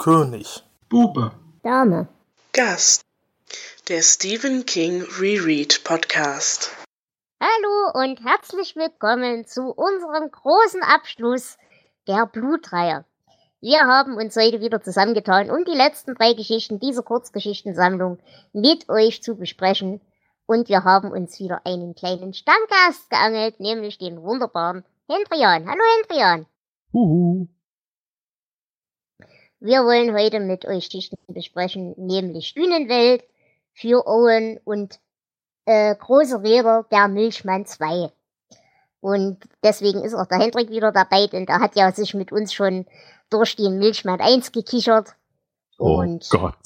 König. Bube. Dame. Gast. Der Stephen King Reread Podcast. Hallo und herzlich willkommen zu unserem großen Abschluss der Blutreihe. Wir haben uns heute wieder zusammengetan, um die letzten drei Geschichten dieser Kurzgeschichtensammlung mit euch zu besprechen. Und wir haben uns wieder einen kleinen Stammgast geangelt, nämlich den wunderbaren Hendrian. Hallo Hendrian. Huhu. Wir wollen heute mit euch Geschichten besprechen, nämlich Dünenwelt für Owen und äh, Große Räder der Milchmann 2. Und deswegen ist auch der Hendrik wieder dabei, denn der hat ja sich mit uns schon durch den Milchmann 1 gekichert. Oh Und Gott.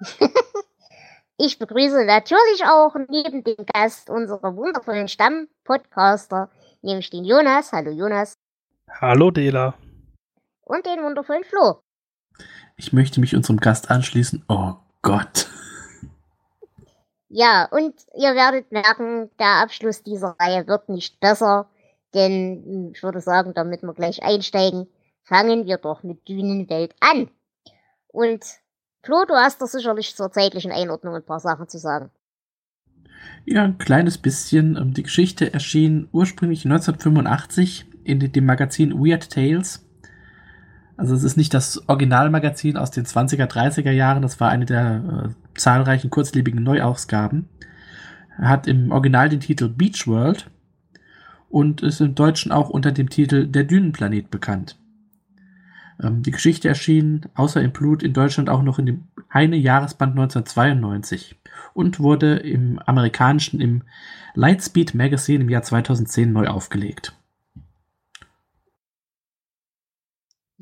ich begrüße natürlich auch neben dem Gast unsere wundervollen Stammpodcaster, nämlich den Jonas. Hallo Jonas. Hallo Dela. Und den wundervollen Flo. Ich möchte mich unserem Gast anschließen. Oh Gott. Ja, und ihr werdet merken, der Abschluss dieser Reihe wird nicht besser, denn ich würde sagen, damit wir gleich einsteigen, fangen wir doch mit Dünenwelt an. Und Flo, du hast doch sicherlich zur zeitlichen Einordnung ein paar Sachen zu sagen. Ja, ein kleines bisschen. Ähm, Die Geschichte erschien ursprünglich 1985 in dem Magazin Weird Tales. Also es ist nicht das Originalmagazin aus den 20er, 30er Jahren, das war eine der äh, zahlreichen kurzlebigen Neuausgaben. Er hat im Original den Titel Beach World und ist im Deutschen auch unter dem Titel Der Dünenplanet bekannt. Ähm, die Geschichte erschien außer im Blut in Deutschland auch noch in dem Heine Jahresband 1992 und wurde im amerikanischen im Lightspeed Magazine im Jahr 2010 neu aufgelegt.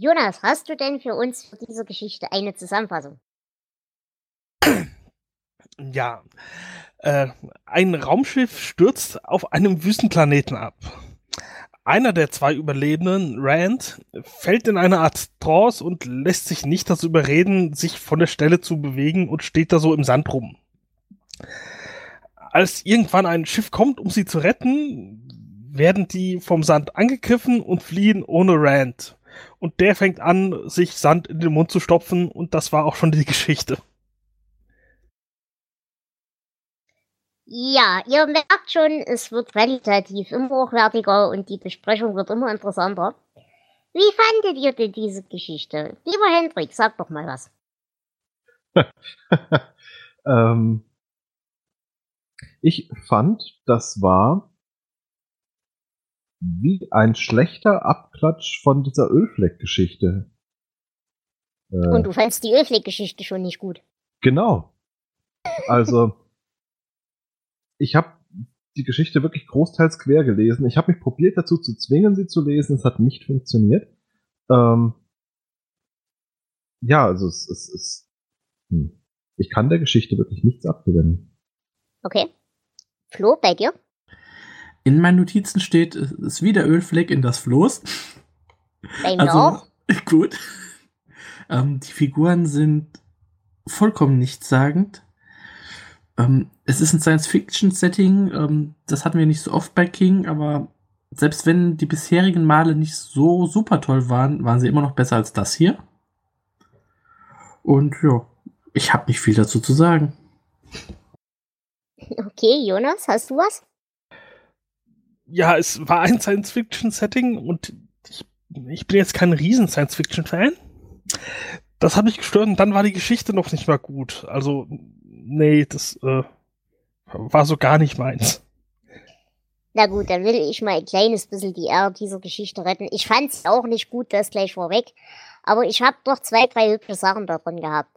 Jonas, hast du denn für uns für diese Geschichte eine Zusammenfassung? Ja. Äh, ein Raumschiff stürzt auf einem Wüstenplaneten ab. Einer der zwei Überlebenden, Rand, fällt in eine Art Trance und lässt sich nicht dazu überreden, sich von der Stelle zu bewegen und steht da so im Sand rum. Als irgendwann ein Schiff kommt, um sie zu retten, werden die vom Sand angegriffen und fliehen ohne Rand. Und der fängt an, sich Sand in den Mund zu stopfen und das war auch schon die Geschichte. Ja, ihr merkt schon, es wird qualitativ immer hochwertiger und die Besprechung wird immer interessanter. Wie fandet ihr denn diese Geschichte? Lieber Hendrik, sag doch mal was. ähm, ich fand, das war wie ein schlechter Abklatsch von dieser Ölfleck-Geschichte. Äh, Und du fandst die Ölfleck-Geschichte schon nicht gut. Genau. Also, ich habe die Geschichte wirklich großteils quer gelesen. Ich habe mich probiert dazu zu zwingen, sie zu lesen. Es hat nicht funktioniert. Ähm, ja, also es es- hm. ich kann der Geschichte wirklich nichts abgewinnen. Okay. Flo, bei dir? In meinen Notizen steht, es ist wieder Ölfleck in das Floß. Mir Also, gut. Ähm, die Figuren sind vollkommen nichtssagend. Ähm, es ist ein Science-Fiction-Setting, ähm, das hatten wir nicht so oft bei King, aber selbst wenn die bisherigen Male nicht so super toll waren, waren sie immer noch besser als das hier. Und ja, ich habe nicht viel dazu zu sagen. Okay, Jonas, hast du was? Ja, es war ein Science-Fiction-Setting und ich, ich bin jetzt kein riesen Science-Fiction-Fan. Das hat mich gestört und dann war die Geschichte noch nicht mal gut. Also, nee, das äh, war so gar nicht meins. Na gut, dann will ich mal ein kleines bisschen die Ehre dieser Geschichte retten. Ich fand's auch nicht gut, das gleich vorweg. Aber ich habe doch zwei, drei hübsche Sachen davon gehabt.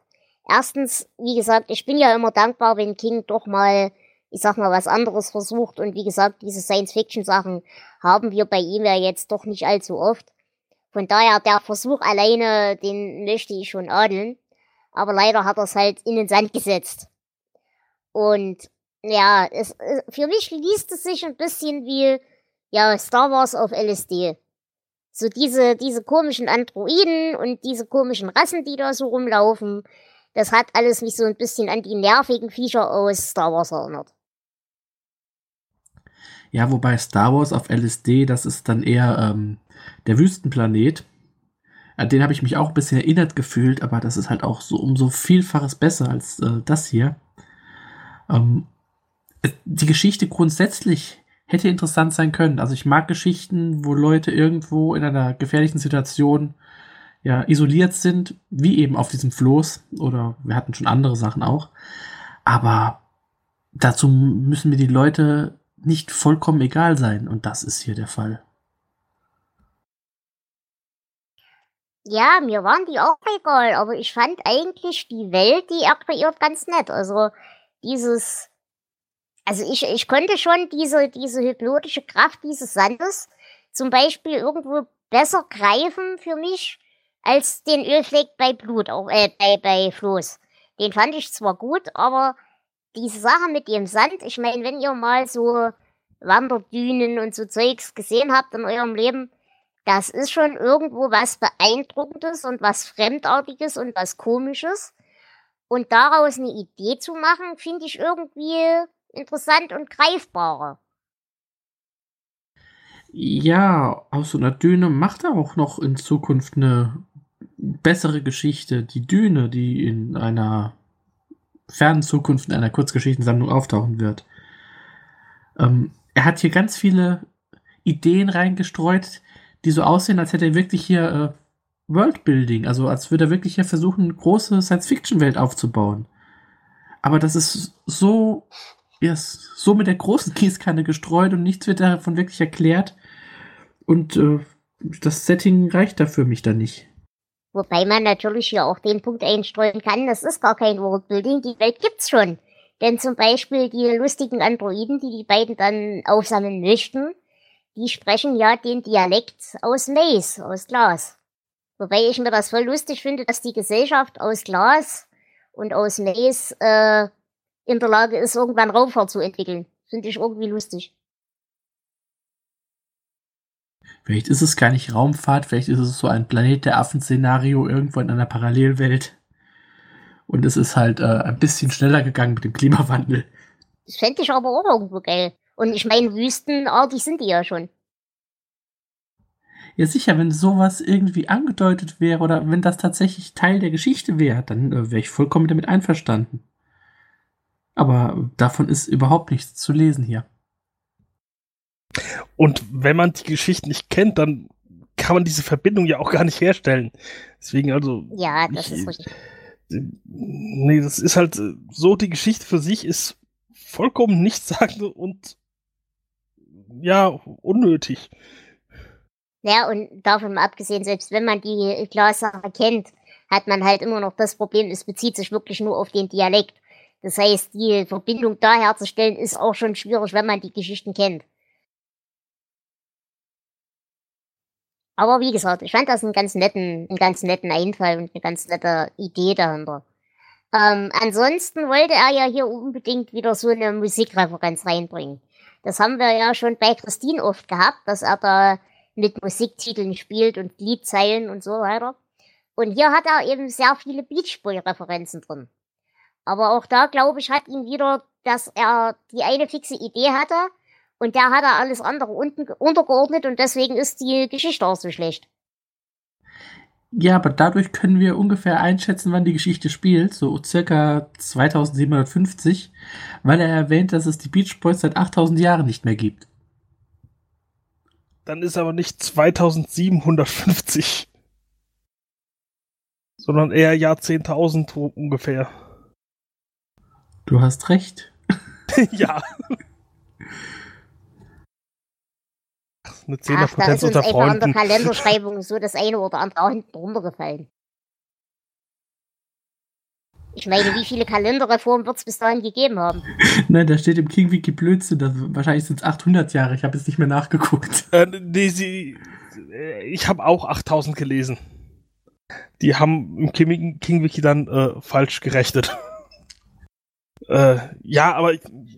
Erstens, wie gesagt, ich bin ja immer dankbar, wenn King doch mal, ich sag mal, was anderes versucht. Und wie gesagt, diese Science-Fiction-Sachen haben wir bei ihm ja jetzt doch nicht allzu oft. Von daher, der Versuch alleine, den möchte ich schon adeln. Aber leider hat er es halt in den Sand gesetzt. Und ja, es, äh, für mich liest es sich ein bisschen wie, ja, Star Wars auf LSD. So diese, diese komischen Androiden und diese komischen Rassen, die da so rumlaufen, das hat alles mich so ein bisschen an die nervigen Viecher aus Star Wars erinnert. Ja, wobei Star Wars auf LSD, das ist dann eher ähm, der Wüstenplanet. An den habe ich mich auch ein bisschen erinnert gefühlt, aber das ist halt auch so um so Vielfaches besser als äh, das hier. Ähm, die Geschichte grundsätzlich hätte interessant sein können. Also ich mag Geschichten, wo Leute irgendwo in einer gefährlichen Situation ja isoliert sind, wie eben auf diesem Floß oder wir hatten schon andere Sachen auch. Aber dazu müssen mir die Leute nicht vollkommen egal sein und das ist hier der Fall. Ja, mir waren die auch egal, aber ich fand eigentlich die Welt, die er kreiert, ganz nett. Also dieses, also ich, ich konnte schon diese, diese hypnotische Kraft dieses Sandes zum Beispiel irgendwo besser greifen für mich als den Ölfleck bei Blut, auch äh, bei, bei Floß. Den fand ich zwar gut, aber diese Sache mit dem Sand, ich meine, wenn ihr mal so Wanderdünen und so Zeugs gesehen habt in eurem Leben, das ist schon irgendwo was Beeindruckendes und was Fremdartiges und was Komisches. Und daraus eine Idee zu machen, finde ich irgendwie interessant und greifbarer. Ja, aus so einer Düne macht er auch noch in Zukunft eine bessere Geschichte. Die Düne, die in einer fernen Zukunft in einer Kurzgeschichtensammlung auftauchen wird. Ähm, er hat hier ganz viele Ideen reingestreut, die so aussehen, als hätte er wirklich hier äh, Worldbuilding, also als würde er wirklich hier versuchen, eine große Science-Fiction-Welt aufzubauen. Aber das ist so, ja, so mit der großen Gießkanne gestreut und nichts wird davon wirklich erklärt. Und äh, das Setting reicht da für mich dann nicht. Wobei man natürlich hier auch den Punkt einstreuen kann, das ist gar kein Worldbuilding, die Welt gibt's schon. Denn zum Beispiel die lustigen Androiden, die die beiden dann aufsammeln möchten, die sprechen ja den Dialekt aus Maze, aus Glas. Wobei ich mir das voll lustig finde, dass die Gesellschaft aus Glas und aus Maze äh, in der Lage ist, irgendwann Raumfahrt zu entwickeln. Finde ich irgendwie lustig. Vielleicht ist es gar nicht Raumfahrt, vielleicht ist es so ein Planet der Affen-Szenario irgendwo in einer Parallelwelt. Und es ist halt äh, ein bisschen schneller gegangen mit dem Klimawandel. Das fände ich aber auch irgendwo geil. Und ich meine, wüstenartig sind die ja schon. Ja, sicher, wenn sowas irgendwie angedeutet wäre oder wenn das tatsächlich Teil der Geschichte wäre, dann äh, wäre ich vollkommen damit einverstanden. Aber davon ist überhaupt nichts zu lesen hier. Und wenn man die Geschichte nicht kennt, dann kann man diese Verbindung ja auch gar nicht herstellen. Deswegen also. Ja, das ich, ist richtig. Nee, das ist halt so, die Geschichte für sich ist vollkommen nichtssagend und ja, unnötig. Ja, und davon abgesehen, selbst wenn man die Glassache kennt, hat man halt immer noch das Problem, es bezieht sich wirklich nur auf den Dialekt. Das heißt, die Verbindung da herzustellen ist auch schon schwierig, wenn man die Geschichten kennt. Aber wie gesagt, ich fand das einen ganz netten, einen ganz netten Einfall und eine ganz nette Idee dahinter. Ähm, ansonsten wollte er ja hier unbedingt wieder so eine Musikreferenz reinbringen. Das haben wir ja schon bei Christine oft gehabt, dass er da mit Musiktiteln spielt und Liedzeilen und so weiter. Und hier hat er eben sehr viele Beach Boy-Referenzen drin. Aber auch da, glaube ich, hat ihn wieder, dass er die eine fixe Idee hatte und der hat er alles andere unten untergeordnet und deswegen ist die Geschichte auch so schlecht. Ja, aber dadurch können wir ungefähr einschätzen, wann die Geschichte spielt, so circa 2750, weil er erwähnt, dass es die Beach Boys seit 8000 Jahren nicht mehr gibt. Dann ist aber nicht 2750, sondern eher Jahrzehntausend ungefähr. Du hast recht. ja. Eine Zehnerpotenz unter Freunden. Einfach an der Kalenderschreibung so das eine oder andere auch hinten runtergefallen. Ich meine, wie viele Kalenderreformen wird es bis dahin gegeben haben? Nein, da steht im King Wiki Blödsinn. Das, wahrscheinlich sind es 800 Jahre. Ich habe jetzt nicht mehr nachgeguckt. Äh, nee, sie, äh, ich habe auch 8000 gelesen. Die haben im King, King Wiki dann äh, falsch gerechnet. Äh, ja, aber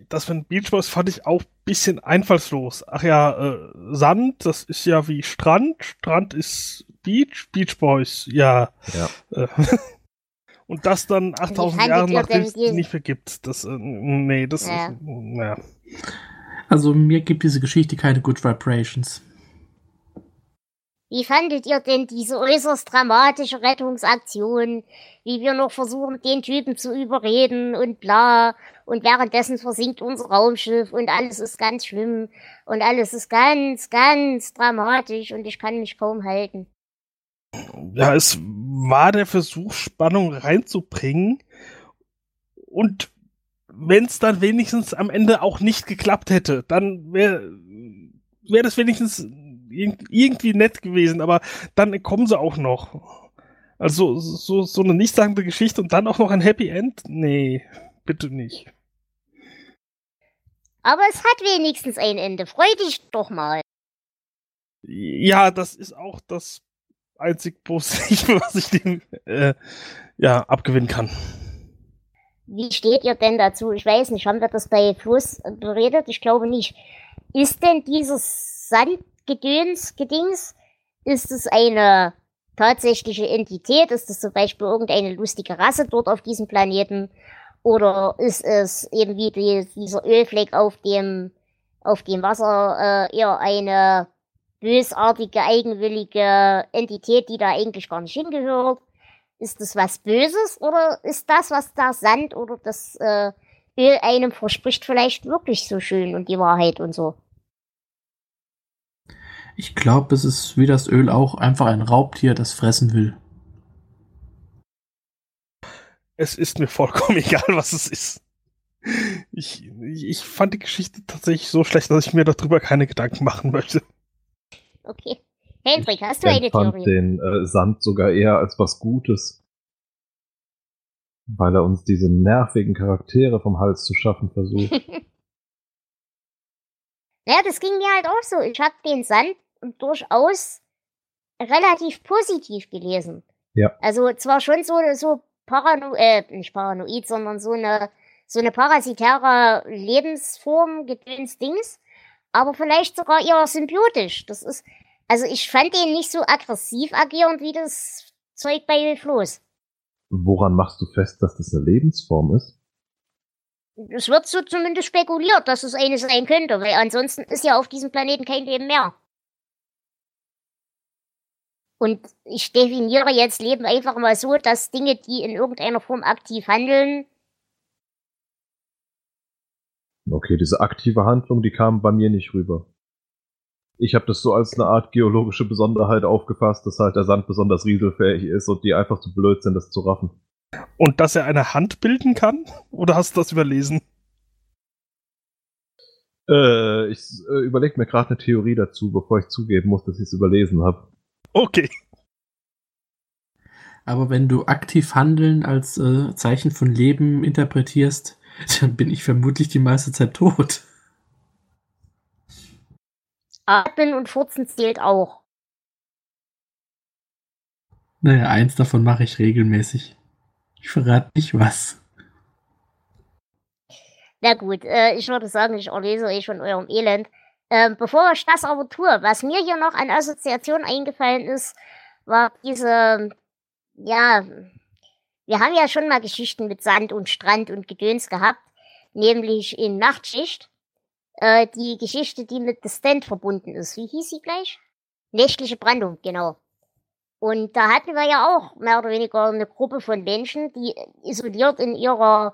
das von Beach Boys fand ich auch ein bisschen einfallslos. Ach ja, äh, Sand, das ist ja wie Strand. Strand ist Beach, Beach Boys, ja. Ja. Äh, und das dann 8000 Jahre nach dem nicht vergibt. Das, äh, nee, das ja. ist, ja. Also mir gibt diese Geschichte keine Good Vibrations. Wie fandet ihr denn diese äußerst dramatische Rettungsaktion? Wie wir noch versuchen, den Typen zu überreden und bla. Und währenddessen versinkt unser Raumschiff und alles ist ganz schlimm. Und alles ist ganz, ganz dramatisch und ich kann mich kaum halten. Ja, es war der Versuch, Spannung reinzubringen. Und wenn es dann wenigstens am Ende auch nicht geklappt hätte, dann wäre wär das wenigstens irgendwie nett gewesen, aber dann kommen sie auch noch. Also so, so eine nichtssagende Geschichte und dann auch noch ein Happy End? Nee, bitte nicht. Aber es hat wenigstens ein Ende. Freu dich doch mal. Ja, das ist auch das einzig Positive, was ich dem äh, ja, abgewinnen kann. Wie steht ihr denn dazu? Ich weiß nicht, haben wir das bei Fluss beredet? Ich glaube nicht. Ist denn dieses Sandgedöns, Gedings, ist es eine tatsächliche Entität? Ist es zum Beispiel irgendeine lustige Rasse dort auf diesem Planeten? Oder ist es eben wie die, dieser Ölfleck auf dem, auf dem Wasser äh, eher eine bösartige, eigenwillige Entität, die da eigentlich gar nicht hingehört? Ist das was Böses oder ist das, was da Sand oder das äh, Öl einem verspricht, vielleicht wirklich so schön und die Wahrheit und so? Ich glaube, es ist wie das Öl auch einfach ein Raubtier, das fressen will. Es ist mir vollkommen egal, was es ist. Ich, ich fand die Geschichte tatsächlich so schlecht, dass ich mir darüber keine Gedanken machen möchte. Okay. Hendrik, hast du eine Ich fand Theorie? den äh, Sand sogar eher als was Gutes. Weil er uns diese nervigen Charaktere vom Hals zu schaffen versucht. Ja, das ging mir halt auch so. Ich habe den Sand durchaus relativ positiv gelesen. Ja. Also zwar schon so, so parano äh, nicht paranoid, sondern so eine, so eine parasitäre Lebensform, gedöns Dings, aber vielleicht sogar eher symbiotisch. Das ist, also ich fand den nicht so aggressiv agierend wie das Zeug bei Floß. Woran machst du fest, dass das eine Lebensform ist? Es wird so zumindest spekuliert, dass es eine sein könnte, weil ansonsten ist ja auf diesem Planeten kein Leben mehr. Und ich definiere jetzt Leben einfach mal so, dass Dinge, die in irgendeiner Form aktiv handeln, Okay, diese aktive Handlung, die kam bei mir nicht rüber. Ich habe das so als eine Art geologische Besonderheit aufgefasst, dass halt der Sand besonders rieselfähig ist und die einfach zu blöd sind, das zu raffen. Und dass er eine Hand bilden kann? Oder hast du das überlesen? Äh, ich äh, überlege mir gerade eine Theorie dazu, bevor ich zugeben muss, dass ich es überlesen habe. Okay. Aber wenn du aktiv Handeln als äh, Zeichen von Leben interpretierst, dann bin ich vermutlich die meiste Zeit tot. Atmen und Furzen zählt auch. Naja, eins davon mache ich regelmäßig. Ich verrate nicht was. Na gut, äh, ich würde sagen, ich erlese euch von eurem Elend. Ähm, bevor ich das aber tue, was mir hier noch an Assoziation eingefallen ist, war diese, ja, wir haben ja schon mal Geschichten mit Sand und Strand und Gedöns gehabt, nämlich in Nachtschicht. Äh, die Geschichte, die mit The Stand verbunden ist. Wie hieß sie gleich? Nächtliche Brandung, genau. Und da hatten wir ja auch mehr oder weniger eine Gruppe von Menschen, die isoliert in ihrer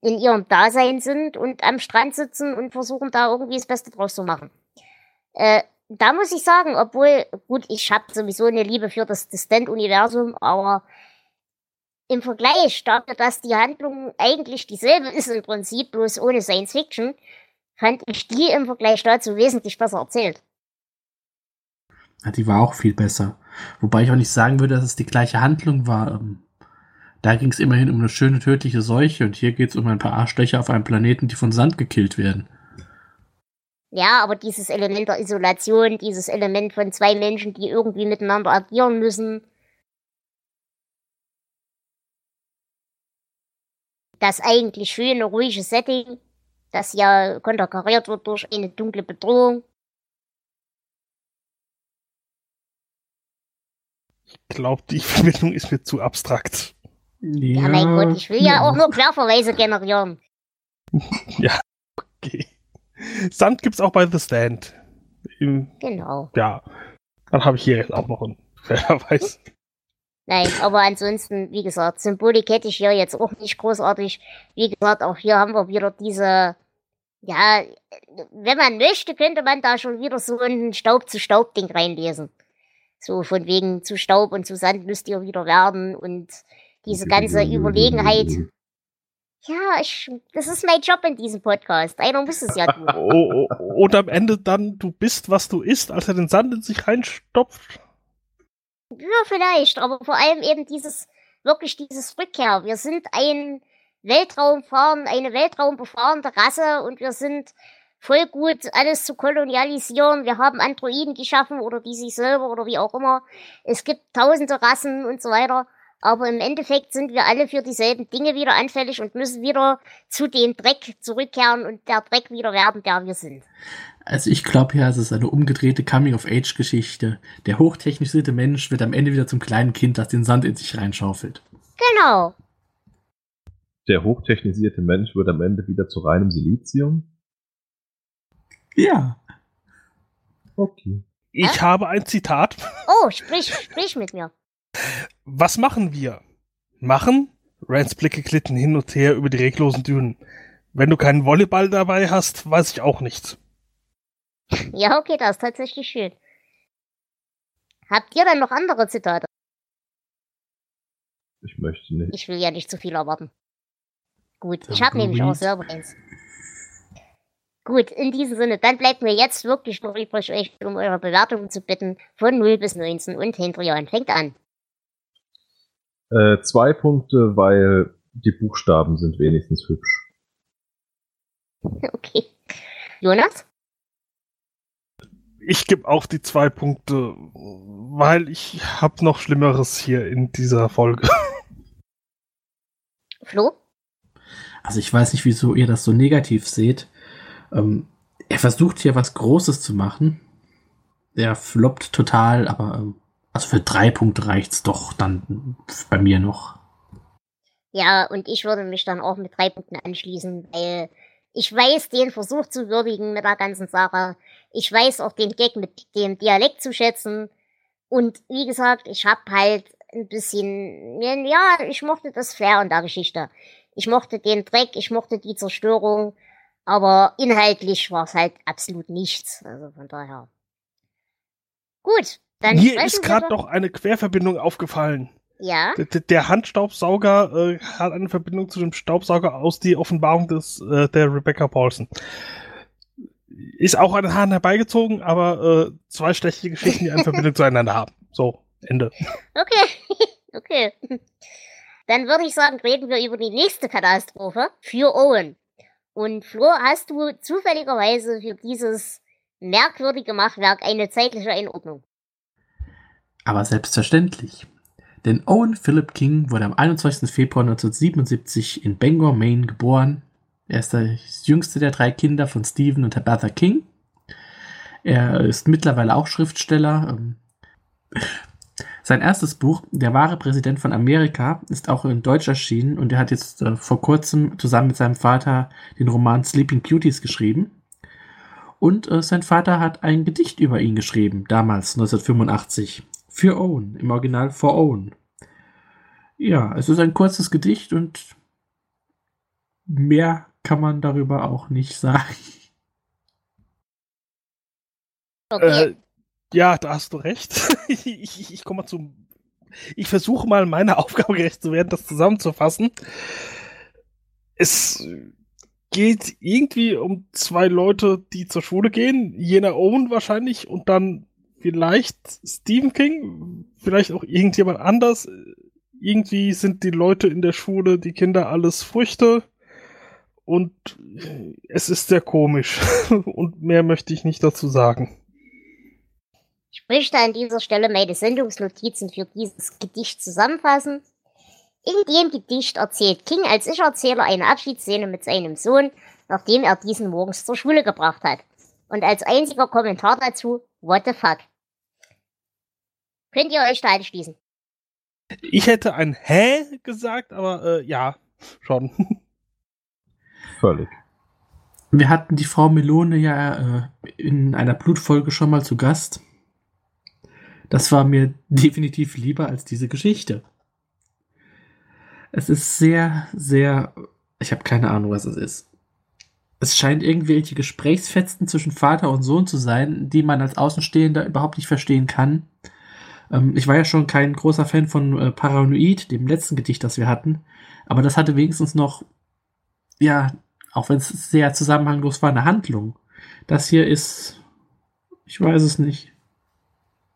in ihrem Dasein sind und am Strand sitzen und versuchen da irgendwie das Beste draus zu machen. Äh, da muss ich sagen, obwohl, gut, ich habe sowieso eine Liebe für das Distant-Universum, aber im Vergleich dafür, dass die Handlung eigentlich dieselbe ist im Prinzip, bloß ohne Science Fiction, fand ich die im Vergleich dazu wesentlich besser erzählt. Ja, die war auch viel besser. Wobei ich auch nicht sagen würde, dass es die gleiche Handlung war. Da ging es immerhin um eine schöne tödliche Seuche und hier geht es um ein paar Arschlöcher auf einem Planeten, die von Sand gekillt werden. Ja, aber dieses Element der Isolation, dieses Element von zwei Menschen, die irgendwie miteinander agieren müssen, das eigentlich schöne, ruhige Setting, das ja konterkariert wird durch eine dunkle Bedrohung. Ich glaube, die Verbindung ist mir zu abstrakt. Ja, mein Gott, ich will ja auch nur Querverweise generieren. Okay. Sand gibt's auch bei The Stand. Im, Genau. ja. Dann habe ich hier jetzt auch noch einen Querverweis. Nein, aber ansonsten, wie gesagt, Symbolik hätte ich hier jetzt auch nicht großartig. Wie gesagt, auch hier haben wir wieder diese, ja, wenn man möchte, könnte man da schon wieder so ein Staub-zu-Staub-Ding reinlesen. So von wegen zu Staub und zu Sand müsst ihr wieder werden und diese ganze Überlegenheit. Ja, ich, das ist mein Job in diesem Podcast. Einer muss es ja tun. Oh, oh, und am Ende dann, du bist, was du isst, als er den Sand in sich reinstopft. Ja, vielleicht, aber vor allem eben dieses, wirklich dieses Rückkehr. Wir sind ein Weltraumfahren, eine weltraumbefahrende Rasse und wir sind voll gut, alles zu kolonialisieren. Wir haben Androiden geschaffen oder die sich selber oder wie auch immer. Es gibt tausende Rassen und so weiter. Aber im Endeffekt sind wir alle für dieselben Dinge wieder anfällig und müssen wieder zu dem Dreck zurückkehren und der Dreck wieder werden, der wir sind. Also ich glaube ja, es ist eine umgedrehte Coming-of-Age-Geschichte. Der hochtechnisierte Mensch wird am Ende wieder zum kleinen Kind, das den Sand in sich reinschaufelt. Genau. Der hochtechnisierte Mensch wird am Ende wieder zu reinem Silizium. Ja. Okay. Ich Hä? habe ein Zitat. Oh, sprich, sprich mit mir. Was machen wir? Machen? Rands Blicke glitten hin und her über die reglosen Dünen. Wenn du keinen Volleyball dabei hast, weiß ich auch nichts. Ja, okay, das ist tatsächlich schön. Habt ihr dann noch andere Zitate? Ich möchte nicht. Ich will ja nicht zu viel erwarten. Gut, ich habe nämlich auch gut. selber eins. Gut, in diesem Sinne, dann bleibt mir jetzt wirklich noch übrig, euch um eure Bewertungen zu bitten. Von 0 bis 19 und Hendrian fängt an. Äh, zwei Punkte, weil die Buchstaben sind wenigstens hübsch. Okay. Jonas? Ich gebe auch die zwei Punkte, weil ich habe noch Schlimmeres hier in dieser Folge. Flo? Also ich weiß nicht, wieso ihr das so negativ seht. Ähm, er versucht hier was Großes zu machen. Der floppt total, aber ähm, also für drei Punkte reicht's doch dann bei mir noch. Ja, und ich würde mich dann auch mit drei Punkten anschließen, weil ich weiß den Versuch zu würdigen mit der ganzen Sache. Ich weiß auch den Gag mit dem Dialekt zu schätzen. Und wie gesagt, ich hab halt ein bisschen, ja, ich mochte das Flair in der Geschichte. Ich mochte den Dreck, ich mochte die Zerstörung, aber inhaltlich war es halt absolut nichts. Also von daher. Gut, dann Mir ist gerade doch- noch eine Querverbindung aufgefallen. Ja, Der, der- der Handstaubsauger äh, hat eine Verbindung zu dem Staubsauger aus die Offenbarung des äh, der Rebecca Paulson. Ist auch an den Haaren herbeigezogen, aber äh, zwei schlechte Geschichten, die eine Verbindung zueinander haben. So, Ende. Okay, okay. Dann würde ich sagen, reden wir über die nächste Katastrophe für Owen. Und Flo, hast du zufälligerweise für dieses merkwürdige Machwerk eine zeitliche Einordnung? Aber selbstverständlich. Denn Owen Philip King wurde am 21. Februar 1977 in Bangor, Maine geboren. Er ist das jüngste der drei Kinder von Stephen und Tabitha King. Er ist mittlerweile auch Schriftsteller. Ähm, Sein erstes Buch, Der wahre Präsident von Amerika, ist auch in Deutsch erschienen und er hat jetzt äh, vor kurzem zusammen mit seinem Vater den Roman Sleeping Beauties geschrieben. Und äh, sein Vater hat ein Gedicht über ihn geschrieben, damals 1985. Für Owen, im Original for Owen. Ja, es ist ein kurzes Gedicht und mehr kann man darüber auch nicht sagen. Okay. Äh, ja, da hast du recht. ich ich, ich komme mal zum. Ich versuche mal meiner Aufgabe gerecht zu werden, das zusammenzufassen. Es geht irgendwie um zwei Leute, die zur Schule gehen. Jener Owen wahrscheinlich und dann vielleicht Stephen King, vielleicht auch irgendjemand anders. Irgendwie sind die Leute in der Schule, die Kinder alles Früchte. Und es ist sehr komisch. und mehr möchte ich nicht dazu sagen. Ich möchte an dieser Stelle meine Sendungsnotizen für dieses Gedicht zusammenfassen. In dem Gedicht erzählt King als Ich-Erzähler eine Abschiedsszene mit seinem Sohn, nachdem er diesen morgens zur Schule gebracht hat. Und als einziger Kommentar dazu, what the fuck. Könnt ihr euch da anschließen? Ich hätte ein Hä gesagt, aber äh, ja, schon. Völlig. Wir hatten die Frau Melone ja äh, in einer Blutfolge schon mal zu Gast. Das war mir definitiv lieber als diese Geschichte. Es ist sehr, sehr. Ich habe keine Ahnung, was es ist. Es scheint irgendwelche Gesprächsfetzen zwischen Vater und Sohn zu sein, die man als Außenstehender überhaupt nicht verstehen kann. Ähm, ich war ja schon kein großer Fan von äh, Paranoid, dem letzten Gedicht, das wir hatten. Aber das hatte wenigstens noch, ja, auch wenn es sehr zusammenhanglos war, eine Handlung. Das hier ist, ich weiß es nicht.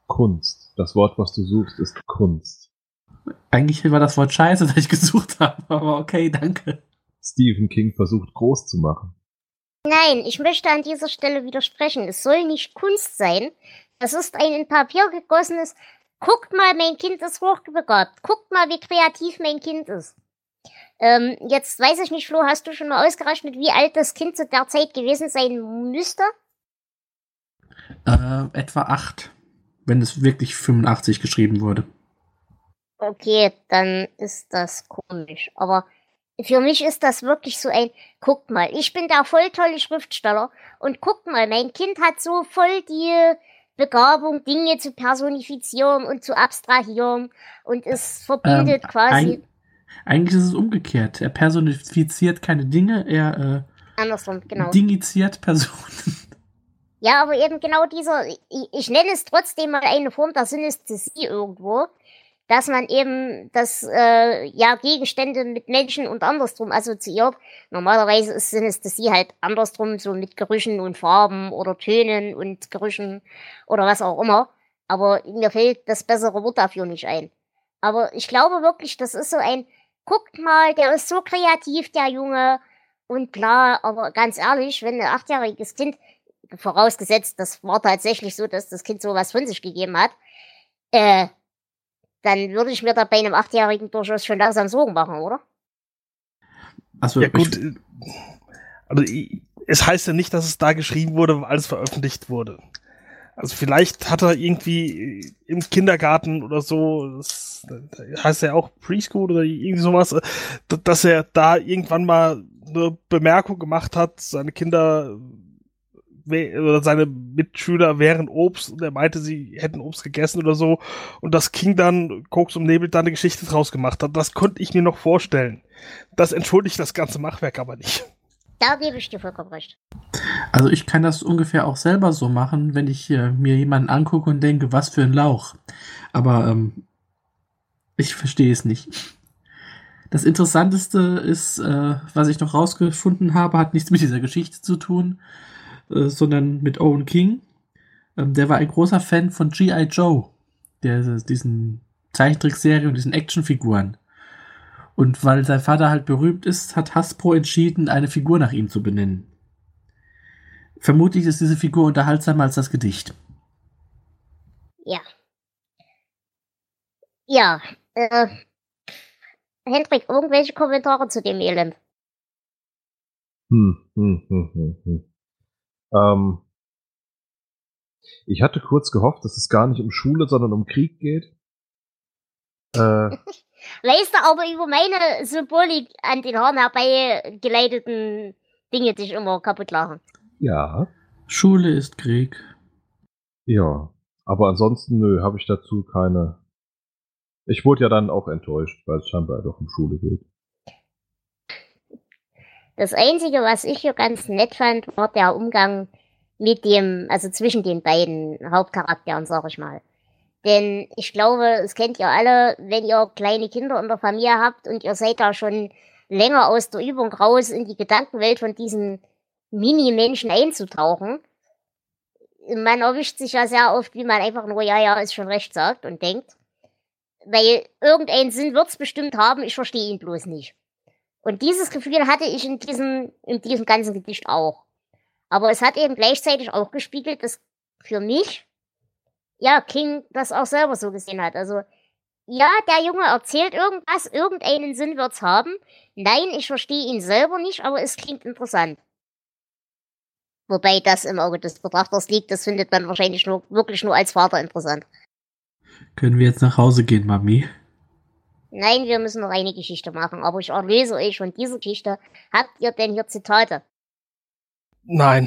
Kunst. Das Wort, was du suchst, ist Kunst. Eigentlich war das Wort Scheiße, das ich gesucht habe, aber okay, danke. Stephen King versucht groß zu machen. Nein, ich möchte an dieser Stelle widersprechen. Es soll nicht Kunst sein. Das ist ein in Papier gegossenes. Guckt mal, mein Kind ist hochbegabt. Guckt mal, wie kreativ mein Kind ist. Ähm, jetzt weiß ich nicht, Flo, hast du schon mal ausgerechnet, wie alt das Kind zu der Zeit gewesen sein müsste? Äh, etwa acht, wenn es wirklich 85 geschrieben wurde. Okay, dann ist das komisch. Aber für mich ist das wirklich so ein, guckt mal, ich bin der voll tolle Schriftsteller und guckt mal, mein Kind hat so voll die Begabung, Dinge zu personifizieren und zu abstrahieren und es verbindet Ähm, quasi Eig eigentlich ist es umgekehrt. Er personifiziert keine Dinge, er andersrum, äh, genau. dingiziert Personen. Ja, aber eben genau dieser, ich, ich nenne es trotzdem mal eine Form der Synästhesie irgendwo, dass man eben das, äh, ja, Gegenstände mit Menschen und andersrum assoziiert. Normalerweise ist Synästhesie halt andersrum, so mit Gerüchen und Farben oder Tönen und Gerüchen oder was auch immer. Aber mir fällt das bessere Wort dafür nicht ein. Aber ich glaube wirklich, das ist so ein, guckt mal, der ist so kreativ, der Junge. Und klar, aber ganz ehrlich, wenn ein achtjähriges Kind, vorausgesetzt, das war tatsächlich so, dass das Kind sowas von sich gegeben hat, äh, dann würde ich mir da bei einem Achtjährigen durchaus schon langsam Sorgen machen, oder? Also, Ja gut, ich, also es heißt ja nicht, dass es da geschrieben wurde, weil es veröffentlicht wurde. Also vielleicht hat er irgendwie im Kindergarten oder so, das heißt ja auch Preschool oder irgendwie sowas, äh, dass er da irgendwann mal eine Bemerkung gemacht hat, seine Kinder oder seine Mitschüler wären Obst und er meinte, sie hätten Obst gegessen oder so und das King dann Koks und Nebel da eine Geschichte draus gemacht hat. Das konnte ich mir noch vorstellen. Das entschuldigt das ganze Machwerk aber nicht. Da gebe ich dir vollkommen recht. also ich kann das ungefähr auch selber so machen, wenn ich äh, mir jemanden angucke und denke, was für ein Lauch. Aber ähm, ich verstehe es nicht. Das Interessanteste ist, äh, was ich noch rausgefunden habe, hat nichts mit dieser Geschichte zu tun, äh, sondern mit Owen King. Ähm, der war ein großer Fan von G.I. Joe, der, diesen Zeichentrickserie und diesen Actionfiguren. Und weil sein Vater halt berühmt ist, hat Hasbro entschieden, eine Figur nach ihm zu benennen. Vermutlich ist diese Figur unterhaltsamer als das Gedicht. Ja. Ja, äh, Hendrik, irgendwelche Kommentare zu dem Elend? Hm, hm, hm, hm, hm. Ähm, ich hatte kurz gehofft, dass es gar nicht um Schule, sondern um Krieg geht. Äh, Weißt du aber über meine Symbolik an den Haaren herbeigeleiteten Dinge dich immer kaputt lachen. ja, Schule ist Krieg. ja. Aber ansonsten, nö, habe ich dazu keine. Ich wurde ja dann auch enttäuscht, weil es scheinbar doch um Schule geht. Das Einzige, was ich hier ganz nett fand, war der Umgang mit dem, also zwischen den beiden Hauptcharakteren, sag ich mal. Denn ich glaube, es kennt ihr alle, wenn ihr kleine Kinder in der Familie habt und ihr seid da schon länger aus der Übung raus, in die Gedankenwelt von diesen Mini-Menschen einzutauchen. Man erwischt sich ja sehr oft, wie man einfach nur ja, ja, ist schon recht sagt und denkt. Weil irgendeinen Sinn wird's bestimmt haben, ich verstehe ihn bloß nicht. Und dieses Gefühl hatte ich in diesem, in diesem ganzen Gedicht auch. Aber es hat eben gleichzeitig auch gespiegelt, dass für mich, ja, King das auch selber so gesehen hat. Also, ja, der Junge erzählt irgendwas, irgendeinen Sinn wird's haben. Nein, ich verstehe ihn selber nicht, aber es klingt interessant. Wobei das im Auge des Betrachters liegt, das findet man wahrscheinlich nur, wirklich nur als Vater interessant. Können wir jetzt nach Hause gehen, Mami? Nein, wir müssen noch eine Geschichte machen, aber ich erlese euch von dieser Geschichte. Habt ihr denn hier Zitate? Nein.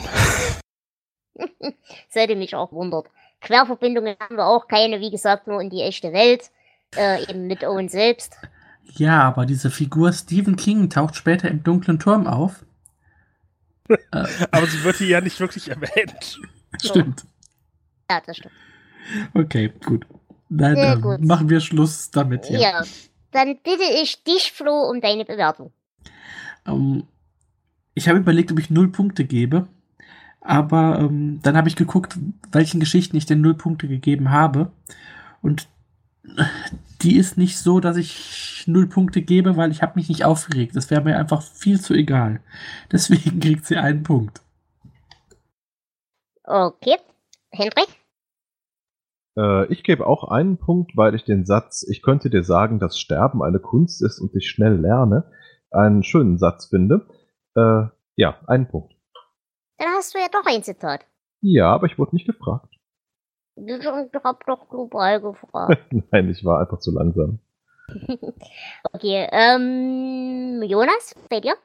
Hätte mich auch wundert. Querverbindungen haben wir auch keine, wie gesagt, nur in die echte Welt, äh, eben mit Owen selbst. Ja, aber diese Figur Stephen King taucht später im dunklen Turm auf. aber sie wird hier ja nicht wirklich erwähnt. Stimmt. Ja, das stimmt. Okay, gut. Dann äh, gut. machen wir Schluss damit. Ja. ja, dann bitte ich dich, Flo, um deine Bewertung. Um, ähm, ich habe überlegt, ob ich null Punkte gebe. Aber ähm, dann habe ich geguckt, welchen Geschichten ich denn null Punkte gegeben habe. Und die ist nicht so, dass ich null Punkte gebe, weil ich habe mich nicht aufgeregt. Das wäre mir einfach viel zu egal. Deswegen kriegt sie einen Punkt. Okay. Hendrik? Äh, ich gebe auch einen Punkt, weil ich den Satz, ich könnte dir sagen, dass Sterben eine Kunst ist und ich schnell lerne, einen schönen Satz finde. Äh, ja, einen Punkt. Dann hast du ja doch ein Zitat. Ja, aber ich wurde nicht gefragt. Ich hab doch global gefragt. Nein, ich war einfach zu langsam. okay, ähm, Jonas, bei dir?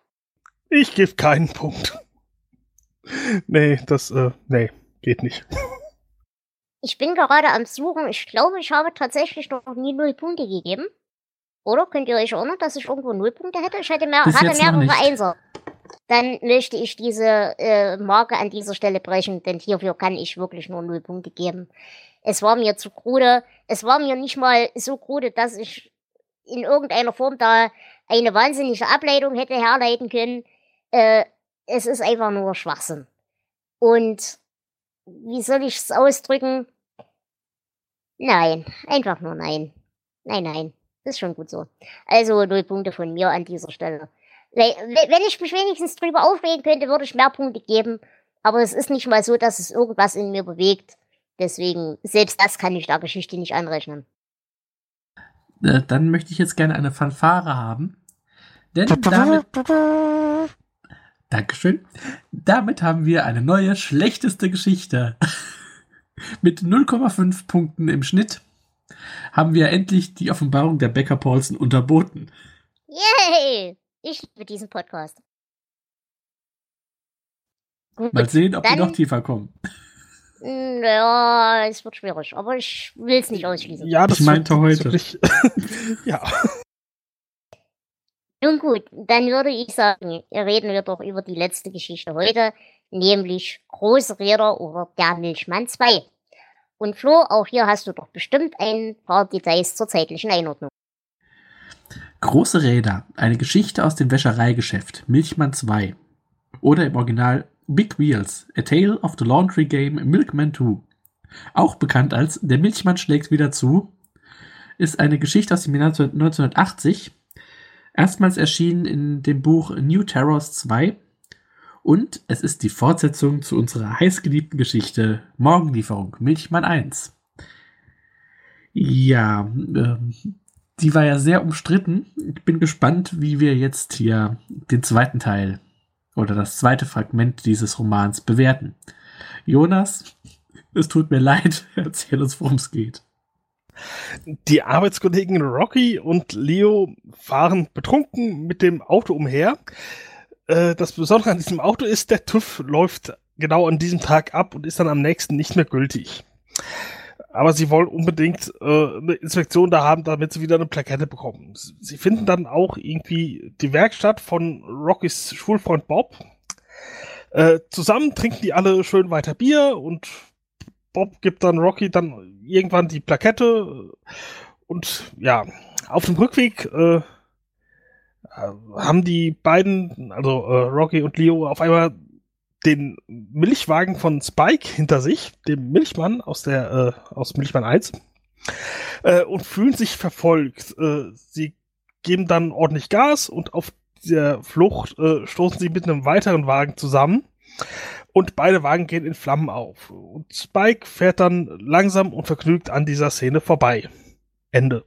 Ich gebe keinen Punkt. nee, das, äh, nee, geht nicht. Ich bin gerade am Suchen. Ich glaube, ich habe tatsächlich noch nie null Punkte gegeben. Oder könnt ihr euch erinnern, dass ich irgendwo null Punkte hätte? Ich hätte, mehr, hatte mehrere Einser dann möchte ich diese äh, Marke an dieser Stelle brechen, denn hierfür kann ich wirklich nur null Punkte geben. Es war mir zu krude. Es war mir nicht mal so krude, dass ich in irgendeiner Form da eine wahnsinnige Ableitung hätte herleiten können. Äh, es ist einfach nur Schwachsinn. Und wie soll ich es ausdrücken? Nein, einfach nur nein. Nein, nein. Ist schon gut so. Also null Punkte von mir an dieser Stelle. Wenn ich mich wenigstens drüber aufregen könnte, würde ich mehr Punkte geben. Aber es ist nicht mal so, dass es irgendwas in mir bewegt. Deswegen, selbst das kann ich der Geschichte nicht anrechnen. Äh, dann möchte ich jetzt gerne eine Fanfare haben. Denn damit. Dankeschön. Damit haben wir eine neue, schlechteste Geschichte. Mit 0,5 Punkten im Schnitt haben wir endlich die Offenbarung der Becker Paulsen unterboten. Yay! Ich liebe diesen Podcast. Gut, Mal sehen, ob dann, wir noch tiefer kommen. Ja, es wird schwierig, aber ich will es nicht ausschließen. Ja, das ich meinte heute. ja. Nun gut, dann würde ich sagen, reden wir doch über die letzte Geschichte heute, nämlich Großräder oder der Milchmann 2. Und Flo, auch hier hast du doch bestimmt ein paar Details zur zeitlichen Einordnung. Große Räder, eine Geschichte aus dem Wäschereigeschäft, Milchmann 2. Oder im Original Big Wheels, A Tale of the Laundry Game Milkman 2. Auch bekannt als Der Milchmann schlägt wieder zu, ist eine Geschichte aus dem Jahr 1980. Erstmals erschienen in dem Buch New Terrors 2. Und es ist die Fortsetzung zu unserer heißgeliebten Geschichte Morgenlieferung, Milchmann 1. Ja, ähm, die war ja sehr umstritten. Ich bin gespannt, wie wir jetzt hier den zweiten Teil oder das zweite Fragment dieses Romans bewerten. Jonas, es tut mir leid, erzähl uns, worum es geht. Die Arbeitskollegen Rocky und Leo fahren betrunken mit dem Auto umher. Äh, das Besondere an diesem Auto ist, der TÜV läuft genau an diesem Tag ab und ist dann am nächsten nicht mehr gültig aber sie wollen unbedingt äh, eine Inspektion da haben, damit sie wieder eine Plakette bekommen. Sie finden dann auch irgendwie die Werkstatt von Rockys Schulfreund Bob. Äh, zusammen trinken die alle schön weiter Bier und Bob gibt dann Rocky dann irgendwann die Plakette und ja, auf dem Rückweg äh, haben die beiden, also äh, Rocky und Leo, auf einmal den Milchwagen von Spike hinter sich, dem Milchmann aus der äh, aus Milchmann 1, äh, und fühlen sich verfolgt. Äh, sie geben dann ordentlich Gas und auf der Flucht äh, stoßen sie mit einem weiteren Wagen zusammen und beide Wagen gehen in Flammen auf. Und Spike fährt dann langsam und vergnügt an dieser Szene vorbei. Ende.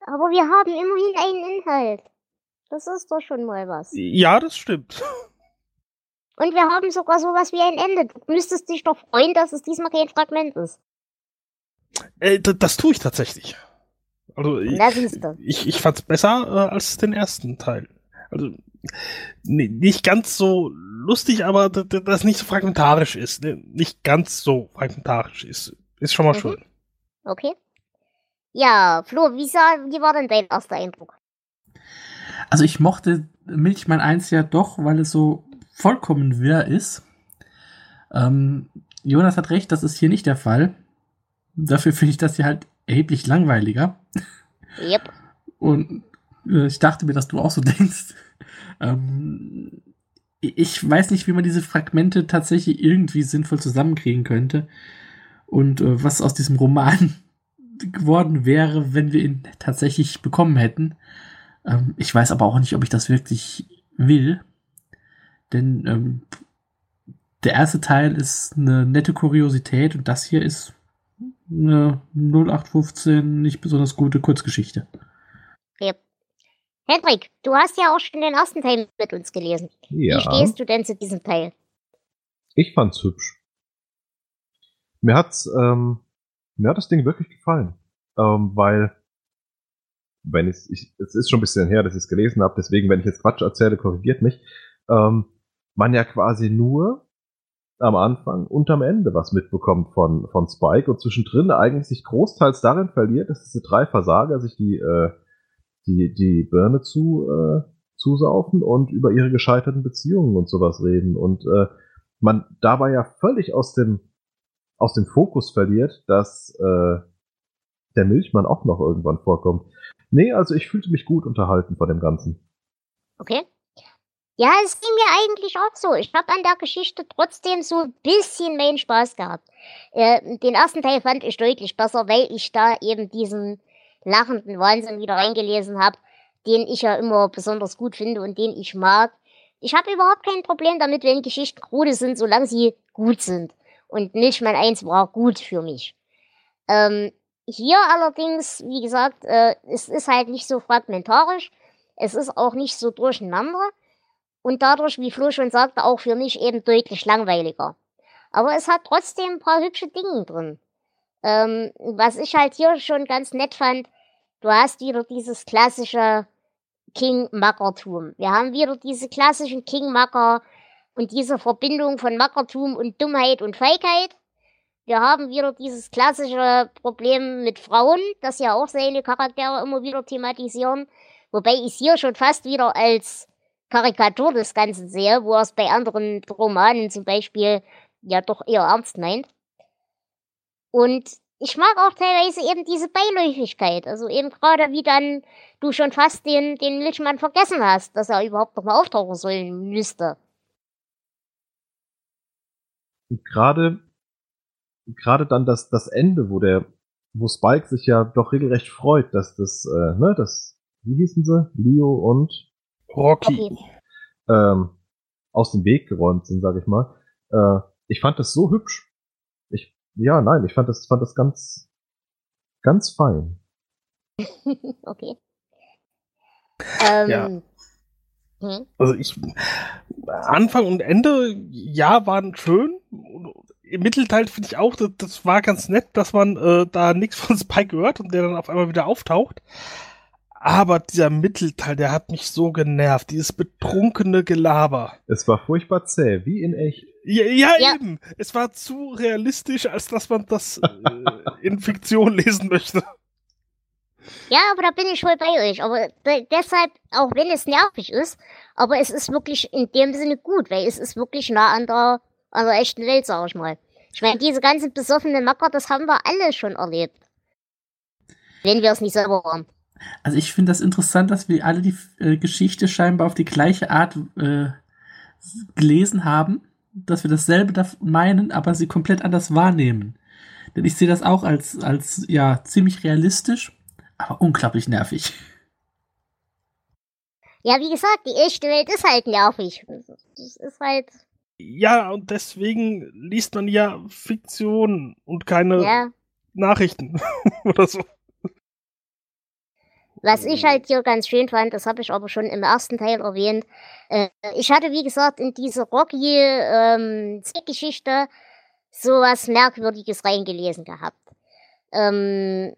Aber wir haben immerhin einen Inhalt. Das ist doch schon mal was. Ja, das stimmt. Und wir haben sogar sowas wie ein Ende. Du müsstest dich doch freuen, dass es diesmal kein Fragment ist. Äh, das tue ich tatsächlich. Also ich, ich, ich fand es besser äh, als den ersten Teil. Also nicht ganz so lustig, aber das nicht so fragmentarisch ist. Ne? Nicht ganz so fragmentarisch ist. Ist schon mal mhm. schön. Okay. Ja, Flo, wie, sah, wie war denn dein erster Eindruck? Also ich mochte Milchmann 1 ja doch, weil es so vollkommen wirr ist. Ähm, Jonas hat recht, das ist hier nicht der Fall. Dafür finde ich das hier halt erheblich langweiliger. Yep. Und äh, ich dachte mir, dass du auch so denkst. Ähm, ich weiß nicht, wie man diese Fragmente tatsächlich irgendwie sinnvoll zusammenkriegen könnte. Und äh, was aus diesem Roman geworden wäre, wenn wir ihn tatsächlich bekommen hätten. Ähm, ich weiß aber auch nicht, ob ich das wirklich will. Denn ähm, der erste Teil ist eine nette Kuriosität und das hier ist eine 0815 nicht besonders gute Kurzgeschichte. Ja. Hendrik, du hast ja auch schon den ersten Teil mit uns gelesen. Ja. Wie stehst du denn zu diesem Teil? Ich fand's hübsch. Mir hat's, ähm, mir hat das Ding wirklich gefallen. Ähm, weil, wenn ich, ich, es ist schon ein bisschen her, dass ich es gelesen habe, deswegen, wenn ich jetzt Quatsch erzähle, korrigiert mich, ähm, man ja quasi nur am Anfang und am Ende was mitbekommt von, von Spike und zwischendrin eigentlich sich großteils darin verliert, dass diese drei Versager sich die, äh, die, die Birne zu, äh, zusaufen und über ihre gescheiterten Beziehungen und sowas reden und äh, man dabei ja völlig aus dem, aus dem Fokus verliert, dass äh, der Milchmann auch noch irgendwann vorkommt. Nee, also ich fühlte mich gut unterhalten von dem Ganzen. Okay. Ja, es ging mir eigentlich auch so. Ich habe an der Geschichte trotzdem so ein bisschen meinen Spaß gehabt. Äh, den ersten Teil fand ich deutlich besser, weil ich da eben diesen lachenden Wahnsinn wieder reingelesen habe, den ich ja immer besonders gut finde und den ich mag. Ich habe überhaupt kein Problem damit, wenn Geschichten krude sind, solange sie gut sind. Und Milchmann 1 war gut für mich. Ähm, hier allerdings, wie gesagt, äh, es ist halt nicht so fragmentarisch. Es ist auch nicht so durcheinander und dadurch, wie Flo schon sagte, auch für mich eben deutlich langweiliger. Aber es hat trotzdem ein paar hübsche Dinge drin. Ähm, was ich halt hier schon ganz nett fand, du hast wieder dieses klassische King-Mackertum. Wir haben wieder diese klassischen King-Macker und diese Verbindung von Mackertum und Dummheit und Feigheit. Wir haben wieder dieses klassische Problem mit Frauen, das ja auch seine Charaktere immer wieder thematisieren. Wobei ich es hier schon fast wieder als Karikatur des Ganzen sehe, wo er es bei anderen Romanen zum Beispiel ja doch eher ernst meint. Und ich mag auch teilweise eben diese Beiläufigkeit. Also eben gerade wie dann du schon fast den, den Milchmann vergessen hast, dass er überhaupt noch mal auftauchen sollen müsste. Und gerade, gerade dann das, das Ende, wo der, wo Spike sich ja doch regelrecht freut, dass das, äh, ne, das, wie hießen sie? Leo und Rocky, ähm, aus dem Weg geräumt sind, sage ich mal. Äh, ich fand das so hübsch. Ja, nein, ich fand das, fand das ganz, ganz fein. okay. Ähm, ja. Hm? Also ich, Anfang und Ende, ja, waren schön. Im Mittelteil finde ich auch, das, das, war ganz nett, dass man äh, da nichts von Spike hört und der dann auf einmal wieder auftaucht. Aber dieser Mittelteil, der hat mich so genervt. Dieses betrunkene Gelaber. Es war furchtbar zäh, wie in echt. Ja, ja, ja. eben. Es war zu realistisch, als dass man das äh, in Fiktion lesen möchte. Ja, aber da bin ich voll bei euch. Aber deshalb, auch wenn es nervig ist, aber es ist wirklich in dem Sinne gut, weil es ist wirklich nah an der, an der echten Welt, sag ich mal. Ich meine, diese ganzen besoffenen Macker, das haben wir alle schon erlebt. Wenn wir es nicht selber waren. Also ich finde das interessant, dass wir alle die äh, Geschichte scheinbar auf die gleiche Art äh, gelesen haben, dass wir dasselbe meinen, aber sie komplett anders wahrnehmen. Denn ich sehe das auch als, als ja ziemlich realistisch, aber unglaublich nervig. Ja, wie gesagt, die echte Welt ist halt nervig. Das ist halt. Ja, und deswegen liest man ja Fiktion und keine ja. Nachrichten oder so. Was ich halt hier ganz schön fand, das habe ich aber schon im ersten Teil erwähnt. Äh, ich hatte, wie gesagt, in diese Rocky-Geschichte ähm, sowas Merkwürdiges reingelesen gehabt. Ähm,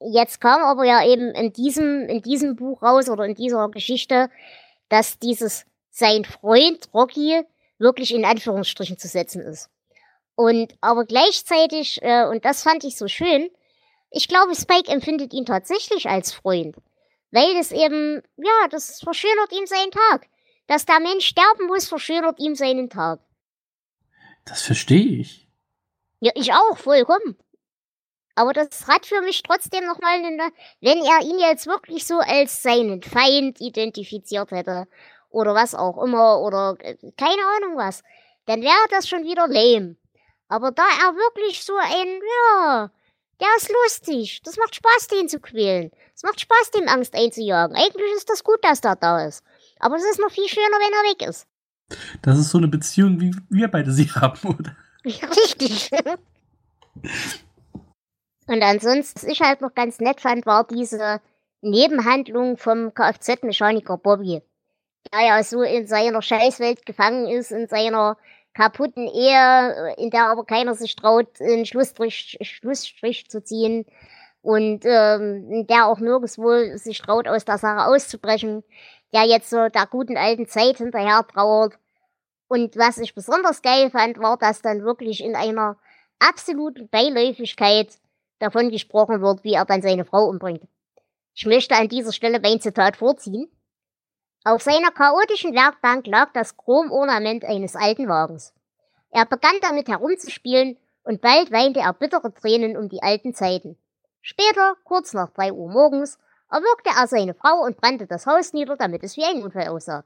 jetzt kam aber ja eben in diesem, in diesem Buch raus oder in dieser Geschichte, dass dieses sein Freund Rocky wirklich in Anführungsstrichen zu setzen ist. Und aber gleichzeitig, äh, und das fand ich so schön, ich glaube, Spike empfindet ihn tatsächlich als Freund. Weil es eben, ja, das verschönert ihm seinen Tag. Dass der Mensch sterben muss, verschönert ihm seinen Tag. Das verstehe ich. Ja, ich auch, vollkommen. Aber das hat für mich trotzdem nochmal eine, wenn er ihn jetzt wirklich so als seinen Feind identifiziert hätte, oder was auch immer, oder äh, keine Ahnung was, dann wäre das schon wieder lame. Aber da er wirklich so ein, ja, der ist lustig. Das macht Spaß, den zu quälen. Es macht Spaß, dem Angst einzujagen. Eigentlich ist das gut, dass der da ist. Aber es ist noch viel schöner, wenn er weg ist. Das ist so eine Beziehung, wie wir beide sie haben, oder? Richtig. Und ansonsten, was ich halt noch ganz nett fand, war diese Nebenhandlung vom Kfz-Mechaniker Bobby. Der ja so in seiner Scheißwelt gefangen ist, in seiner kaputten Ehe, in der aber keiner sich traut, einen Schlussstrich, Schlussstrich zu ziehen und ähm, der auch nirgendwo sich traut, aus der Sache auszubrechen, der jetzt so der guten alten Zeit hinterher trauert. Und was ich besonders geil fand, war, dass dann wirklich in einer absoluten Beiläufigkeit davon gesprochen wird, wie er dann seine Frau umbringt. Ich möchte an dieser Stelle mein Zitat vorziehen. Auf seiner chaotischen Werkbank lag das Chromornament eines alten Wagens. Er begann damit herumzuspielen und bald weinte er bittere Tränen um die alten Zeiten. Später, kurz nach drei Uhr morgens, erwürgte er seine Frau und brannte das Haus nieder, damit es wie ein Unfall aussah.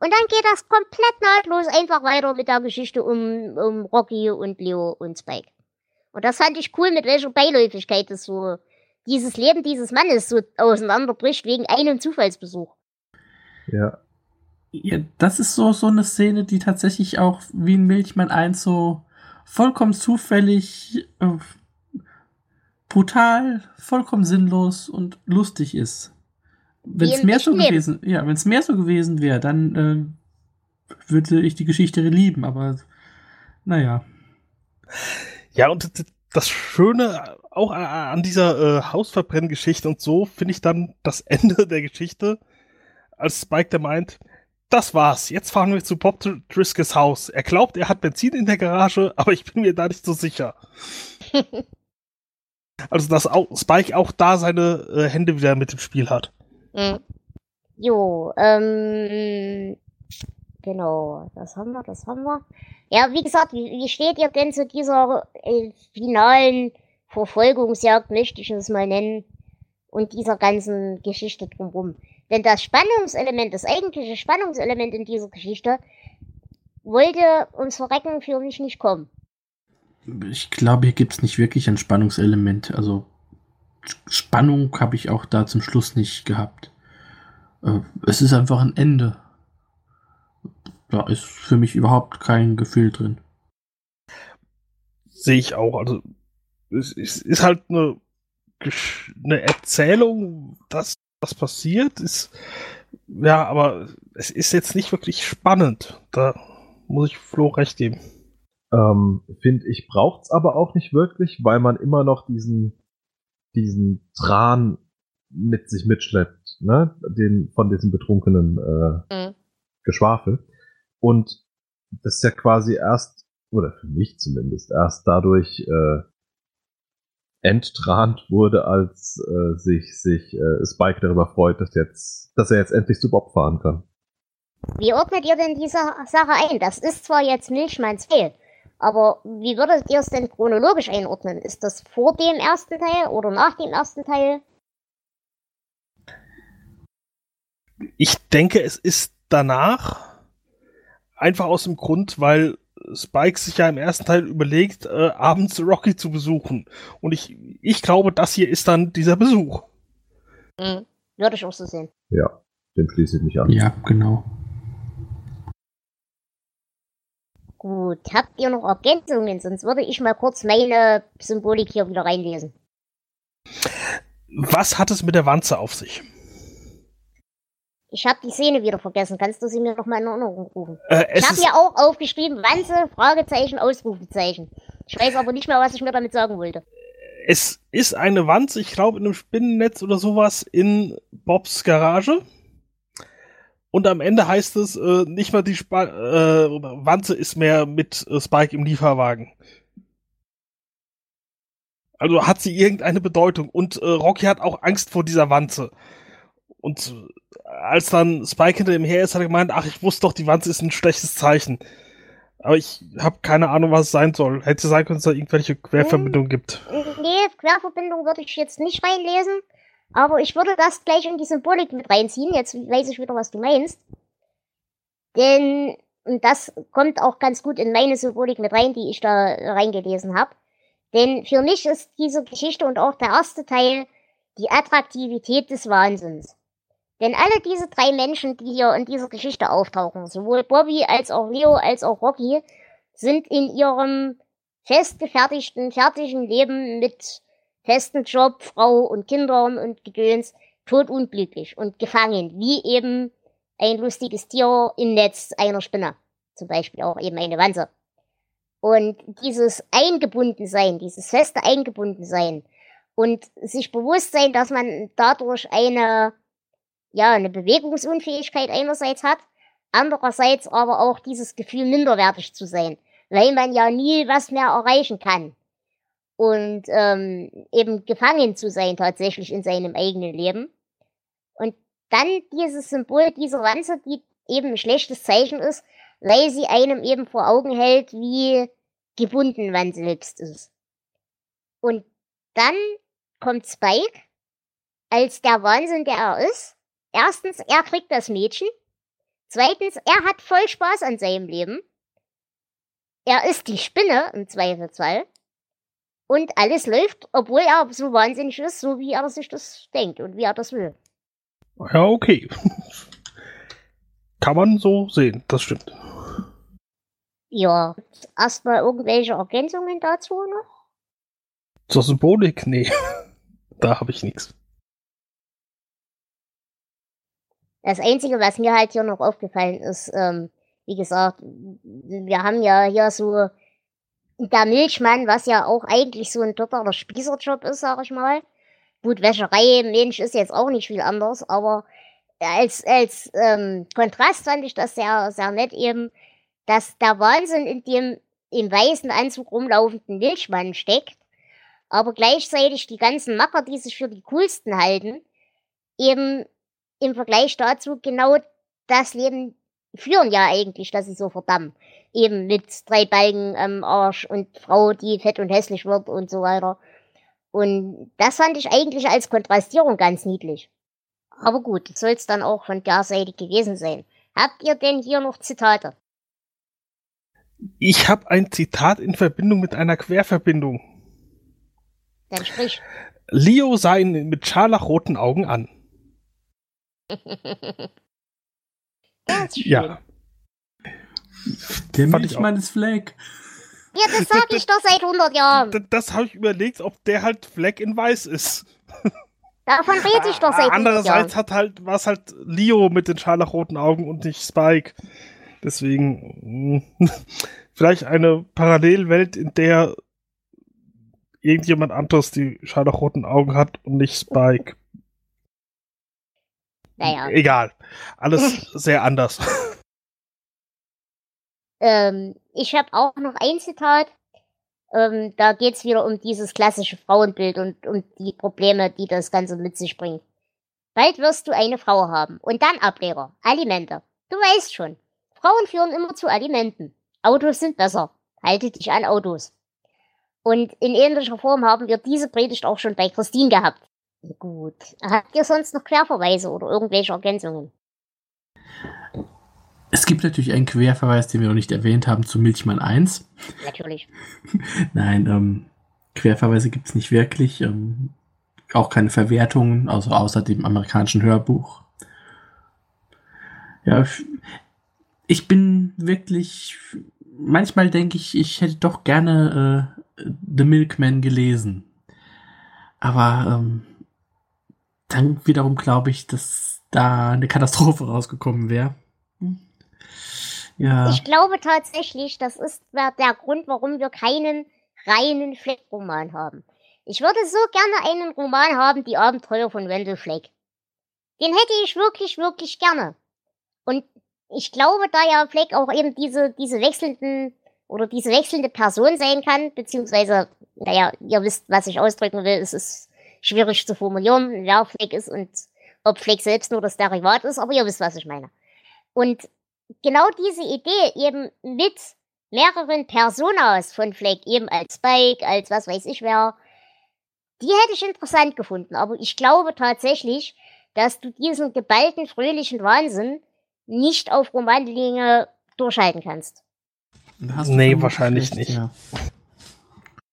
Und dann geht das komplett nahtlos einfach weiter mit der Geschichte um, um Rocky und Leo und Spike. Und das fand ich cool, mit welcher Beiläufigkeit das so dieses Leben dieses Mannes so auseinanderbricht wegen einem Zufallsbesuch. Ja. Ja, das ist so, so eine Szene, die tatsächlich auch wie ein Milchmann 1 so vollkommen zufällig, äh, brutal, vollkommen sinnlos und lustig ist. Wenn es mehr so gewesen, ja, wenn es mehr so gewesen wäre, dann äh, würde ich die Geschichte lieben, aber naja. Ja, und das Schöne auch an dieser äh, Hausverbrenngeschichte und so finde ich dann das Ende der Geschichte, als Spike der meint, das war's, jetzt fahren wir zu Bob Dr- Driscoll's Haus. Er glaubt, er hat Benzin in der Garage, aber ich bin mir da nicht so sicher. also, dass auch Spike auch da seine äh, Hände wieder mit im Spiel hat. Hm. Jo, ähm, genau, das haben wir, das haben wir. Ja, wie gesagt, wie, wie steht ihr denn zu dieser äh, finalen Verfolgungsjagd, möchte ich es mal nennen, und dieser ganzen Geschichte drumherum? Denn das Spannungselement, das eigentliche Spannungselement in dieser Geschichte, wollte ums Verrecken für mich nicht kommen. Ich glaube, hier gibt es nicht wirklich ein Spannungselement. Also Spannung habe ich auch da zum Schluss nicht gehabt. Äh, es ist einfach ein Ende. Da ist für mich überhaupt kein Gefühl drin. Sehe ich auch. Also, es, ist halt eine, eine Erzählung, dass das passiert, ist, ja, aber es ist jetzt nicht wirklich spannend. Da muss ich Flo recht geben. Ähm, Finde ich, braucht's aber auch nicht wirklich, weil man immer noch diesen, diesen Tran mit sich mitschleppt, ne? Den von diesem betrunkenen äh, Mhm. Geschwafel. Und das ist ja quasi erst, oder für mich zumindest, erst dadurch äh, enttrant wurde, als äh, sich, sich äh, Spike darüber freut, dass jetzt, dass er jetzt endlich zu Bob fahren kann. Wie ordnet ihr denn diese Sache ein? Das ist zwar jetzt Milchmanns Fehl, aber wie würdet ihr es denn chronologisch einordnen? Ist das vor dem ersten Teil oder nach dem ersten Teil? Ich denke, es ist danach einfach aus dem Grund, weil Spike sich ja im ersten Teil überlegt, äh, abends Rocky zu besuchen. Und ich, ich glaube, das hier ist dann dieser Besuch. Hm, würde ich auch so sehen. Ja, dem schließe ich mich an. Ja, genau. Gut, habt ihr noch Ergänzungen? Sonst würde ich mal kurz meine Symbolik hier wieder reinlesen. Was hat es mit der Wanze auf sich? Ich habe die Szene wieder vergessen. Kannst du sie mir noch mal in Erinnerung rufen? Äh, Ich habe hier auch aufgeschrieben, Wanze, Fragezeichen, Ausrufezeichen. Ich weiß aber nicht mehr, was ich mir damit sagen wollte. es ist eine Wanze, ich glaube, in einem Spinnennetz oder sowas in Bobs Garage. Und am Ende heißt es, äh, nicht mal die Sp äh, Wanze ist mehr mit äh, Spike im Lieferwagen. Also hat sie irgendeine Bedeutung. Und äh, Rocky hat auch Angst vor dieser Wanze. Und als dann Spike hinter ihm her ist, hat er gemeint, ach, ich wusste doch, die Wanze ist ein schlechtes Zeichen. Aber ich habe keine Ahnung, was es sein soll. Hätte sein können, dass es da irgendwelche Querverbindungen gibt. Nee, Querverbindung würde ich jetzt nicht reinlesen. Aber ich würde das gleich in die Symbolik mit reinziehen. Jetzt weiß ich wieder, was du meinst. Denn, und das kommt auch ganz gut in meine Symbolik mit rein, die ich da reingelesen habe. Denn für mich ist diese Geschichte und auch der erste Teil die Attraktivität des Wahnsinns. Denn alle diese drei Menschen, die hier in dieser Geschichte auftauchen, sowohl Bobby als auch Leo als auch Rocky, sind in ihrem festgefertigten, fertigen Leben mit festen Job, Frau und Kindern und Gedöns todunglücklich und gefangen, wie eben ein lustiges Tier im Netz einer Spinne. Zum Beispiel auch eben eine Wanze. Und dieses Eingebundensein, dieses feste Eingebundensein und sich bewusst sein, dass man dadurch eine, ja, eine Bewegungsunfähigkeit einerseits hat, andererseits aber auch dieses Gefühl minderwertig zu sein, weil man ja nie was mehr erreichen kann. Und ähm, eben gefangen zu sein tatsächlich in seinem eigenen Leben. Und dann dieses Symbol dieser Wanze, die eben ein schlechtes Zeichen ist, weil sie einem eben vor Augen hält, wie gebunden man selbst ist. Und dann kommt Spike als der Wahnsinn, der er ist. Erstens, er kriegt das Mädchen. Zweitens, er hat voll Spaß an seinem Leben. Er ist die Spinne im Zweifelsfall. Und alles läuft, obwohl er so wahnsinnig ist, so wie er sich das denkt und wie er das will. Ja, okay. Kann man so sehen, das stimmt. Ja, erstmal irgendwelche Ergänzungen dazu noch? Zur Symbolik? Nee. da habe ich nichts. Das Einzige, was mir halt hier noch aufgefallen ist, ähm, wie gesagt, wir haben ja hier so der Milchmann, was ja auch eigentlich so ein totaler Spießerjob ist, sag ich mal. Gut, Wäscherei, Mensch, ist jetzt auch nicht viel anders, aber als, als ähm, Kontrast fand ich das sehr, sehr nett eben, dass der Wahnsinn in dem im weißen Anzug rumlaufenden Milchmann steckt, aber gleichzeitig die ganzen Macher, die sich für die coolsten halten, eben im Vergleich dazu genau das Leben führen ja eigentlich, dass sie so verdammen. Eben mit drei Balken am Arsch und Frau, die fett und hässlich wird und so weiter. Und das fand ich eigentlich als Kontrastierung ganz niedlich. Aber gut, soll es dann auch von der Seite gewesen sein. Habt ihr denn hier noch Zitate? Ich habe ein Zitat in Verbindung mit einer Querverbindung. Dann sprich. Leo sah ihn mit scharlachroten Augen an. Ja. Der Milchmann ist Fleck. Ja, das sag ich doch seit 100 Jahren. Das, das habe ich überlegt, ob der halt Fleck in weiß ist. Davon rede ich doch seit 100 Jahren. Andererseits hat halt, war es halt Leo mit den scharlachroten Augen und nicht Spike. Deswegen hm, vielleicht eine Parallelwelt, in der irgendjemand anderes die scharlachroten Augen hat und nicht Spike. Naja. Egal. Alles sehr anders. Ähm, ich habe auch noch ein Zitat. Ähm, da geht's wieder um dieses klassische Frauenbild und um die Probleme, die das Ganze mit sich bringt. Bald wirst du eine Frau haben und dann Ableger, Alimente. Du weißt schon, Frauen führen immer zu Alimenten. Autos sind besser. Halte dich an Autos. Und in ähnlicher Form haben wir diese Predigt auch schon bei Christine gehabt. Gut. Habt ihr sonst noch Querverweise oder irgendwelche Ergänzungen? Es gibt natürlich einen Querverweis, den wir noch nicht erwähnt haben, zu Milchmann 1. Natürlich. Nein, ähm, Querverweise gibt es nicht wirklich. Ähm, auch keine Verwertungen, also außer dem amerikanischen Hörbuch. Ja, ich bin wirklich. Manchmal denke ich, ich hätte doch gerne äh, The Milkman gelesen. Aber ähm, dann wiederum glaube ich, dass da eine Katastrophe rausgekommen wäre. Ja. Ich glaube tatsächlich, das ist der Grund, warum wir keinen reinen Fleck-Roman haben. Ich würde so gerne einen Roman haben, die Abenteuer von Wendell Fleck. Den hätte ich wirklich, wirklich gerne. Und ich glaube, da ja Fleck auch eben diese, diese wechselnden oder diese wechselnde Person sein kann, beziehungsweise, naja, ihr wisst, was ich ausdrücken will, es ist schwierig zu formulieren, wer Fleck ist und ob Fleck selbst nur das Derivat ist, aber ihr wisst, was ich meine. Und genau diese Idee eben mit mehreren Personas von Fleck, eben als Spike, als was weiß ich wer, die hätte ich interessant gefunden. Aber ich glaube tatsächlich, dass du diesen geballten, fröhlichen Wahnsinn nicht auf Romanlinge durchhalten kannst. Nee, wahrscheinlich nicht. Ja.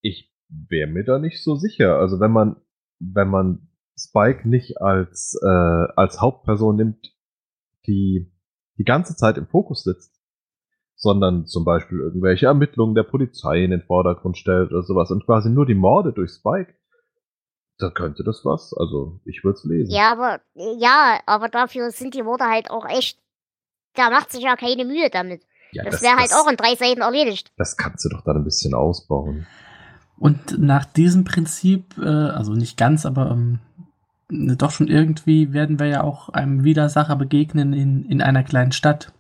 Ich wäre mir da nicht so sicher. Also wenn man, wenn man Spike nicht als, äh, als Hauptperson nimmt, die die ganze Zeit im Fokus sitzt, sondern zum Beispiel irgendwelche Ermittlungen der Polizei in den Vordergrund stellt oder sowas und quasi nur die Morde durch Spike, dann könnte das was. Also ich würde es lesen. Ja, aber ja, aber dafür sind die Worte halt auch echt. Da macht sich ja keine Mühe damit. Ja, das, das wäre halt auch in drei Seiten erledigt. Das kannst du doch dann ein bisschen ausbauen. Und nach diesem Prinzip, äh, also nicht ganz, aber ähm, doch schon irgendwie werden wir ja auch einem Widersacher begegnen in, in einer kleinen Stadt.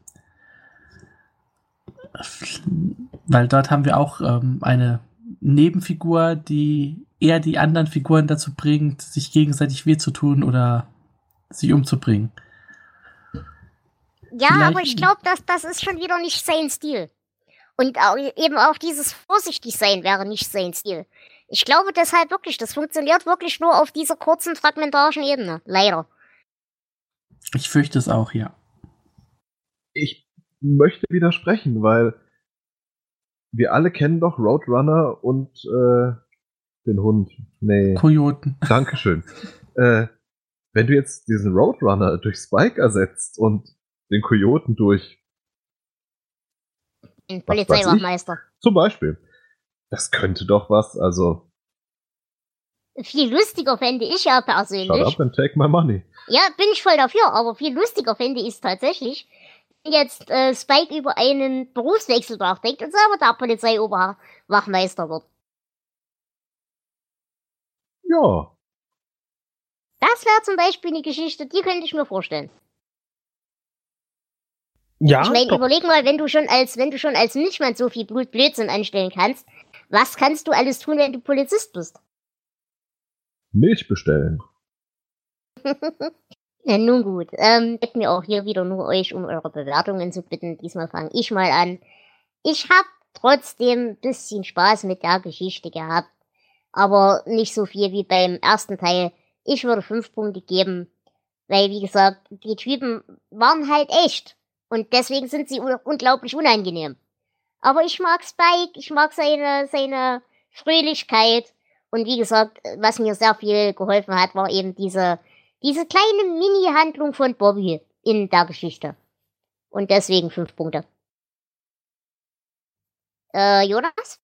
Weil dort haben wir auch ähm, eine Nebenfigur, die eher die anderen Figuren dazu bringt, sich gegenseitig weh zu tun oder sich umzubringen. Ja, Vielleicht aber ich glaube, dass das ist schon wieder nicht sein Stil. Und auch, eben auch dieses Vorsichtigsein wäre nicht sein Stil. Ich glaube deshalb wirklich, das funktioniert wirklich nur auf dieser kurzen fragmentarischen Ebene. Leider. Ich fürchte es auch, ja. Ich möchte widersprechen, weil wir alle kennen doch Roadrunner und äh, den Hund. Nee. Kojoten. Dankeschön. äh, wenn du jetzt diesen Roadrunner durch Spike ersetzt und den Kojoten durch den Polizeiwachmeister. Zum Beispiel. Das könnte doch was, also. Viel lustiger fände ich ja persönlich. Shut up and take my money. Ja, bin ich voll dafür, aber viel lustiger fände ich es tatsächlich, wenn jetzt äh, Spike über einen Berufswechsel nachdenkt und selber der Polizeiwachmeister wird. Ja. Das wäre zum Beispiel eine Geschichte, die könnte ich mir vorstellen. Ja. Ich meine, überleg mal, wenn du schon als, wenn du schon als Milchmann so viel Blödsinn anstellen kannst, was kannst du alles tun, wenn du Polizist bist? Milch bestellen. ja, nun gut, ähm, bitten mir auch hier wieder nur euch um eure Bewertungen zu bitten. Diesmal fange ich mal an. Ich habe trotzdem ein bisschen Spaß mit der Geschichte gehabt, aber nicht so viel wie beim ersten Teil. Ich würde fünf Punkte geben, weil, wie gesagt, die Typen waren halt echt. Und deswegen sind sie unglaublich unangenehm. Aber ich mag Spike, ich mag seine, seine Fröhlichkeit. Und wie gesagt, was mir sehr viel geholfen hat, war eben diese, diese kleine Mini-Handlung von Bobby in der Geschichte. Und deswegen fünf Punkte. Äh, Jonas?